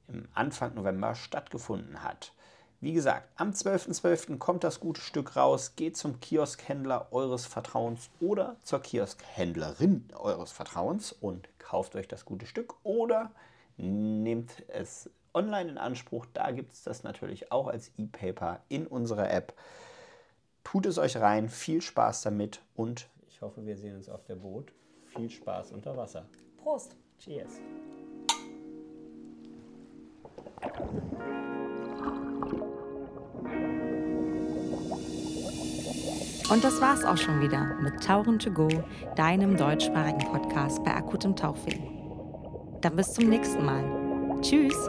im Anfang November stattgefunden hat. Wie gesagt, am 12.12. .12. kommt das gute Stück raus. Geht zum Kioskhändler eures Vertrauens oder zur Kioskhändlerin eures Vertrauens und kauft euch das gute Stück oder nehmt es online in Anspruch. Da gibt es das natürlich auch als E-Paper in unserer App. Tut es euch rein, viel Spaß damit und Ich hoffe, wir sehen uns auf der Boot. Viel Spaß unter Wasser. Prost. Cheers. Und das war's auch schon wieder mit Tauchen to go, deinem deutschsprachigen Podcast bei akutem Tauchweh. Dann bis zum nächsten Mal. Tschüss!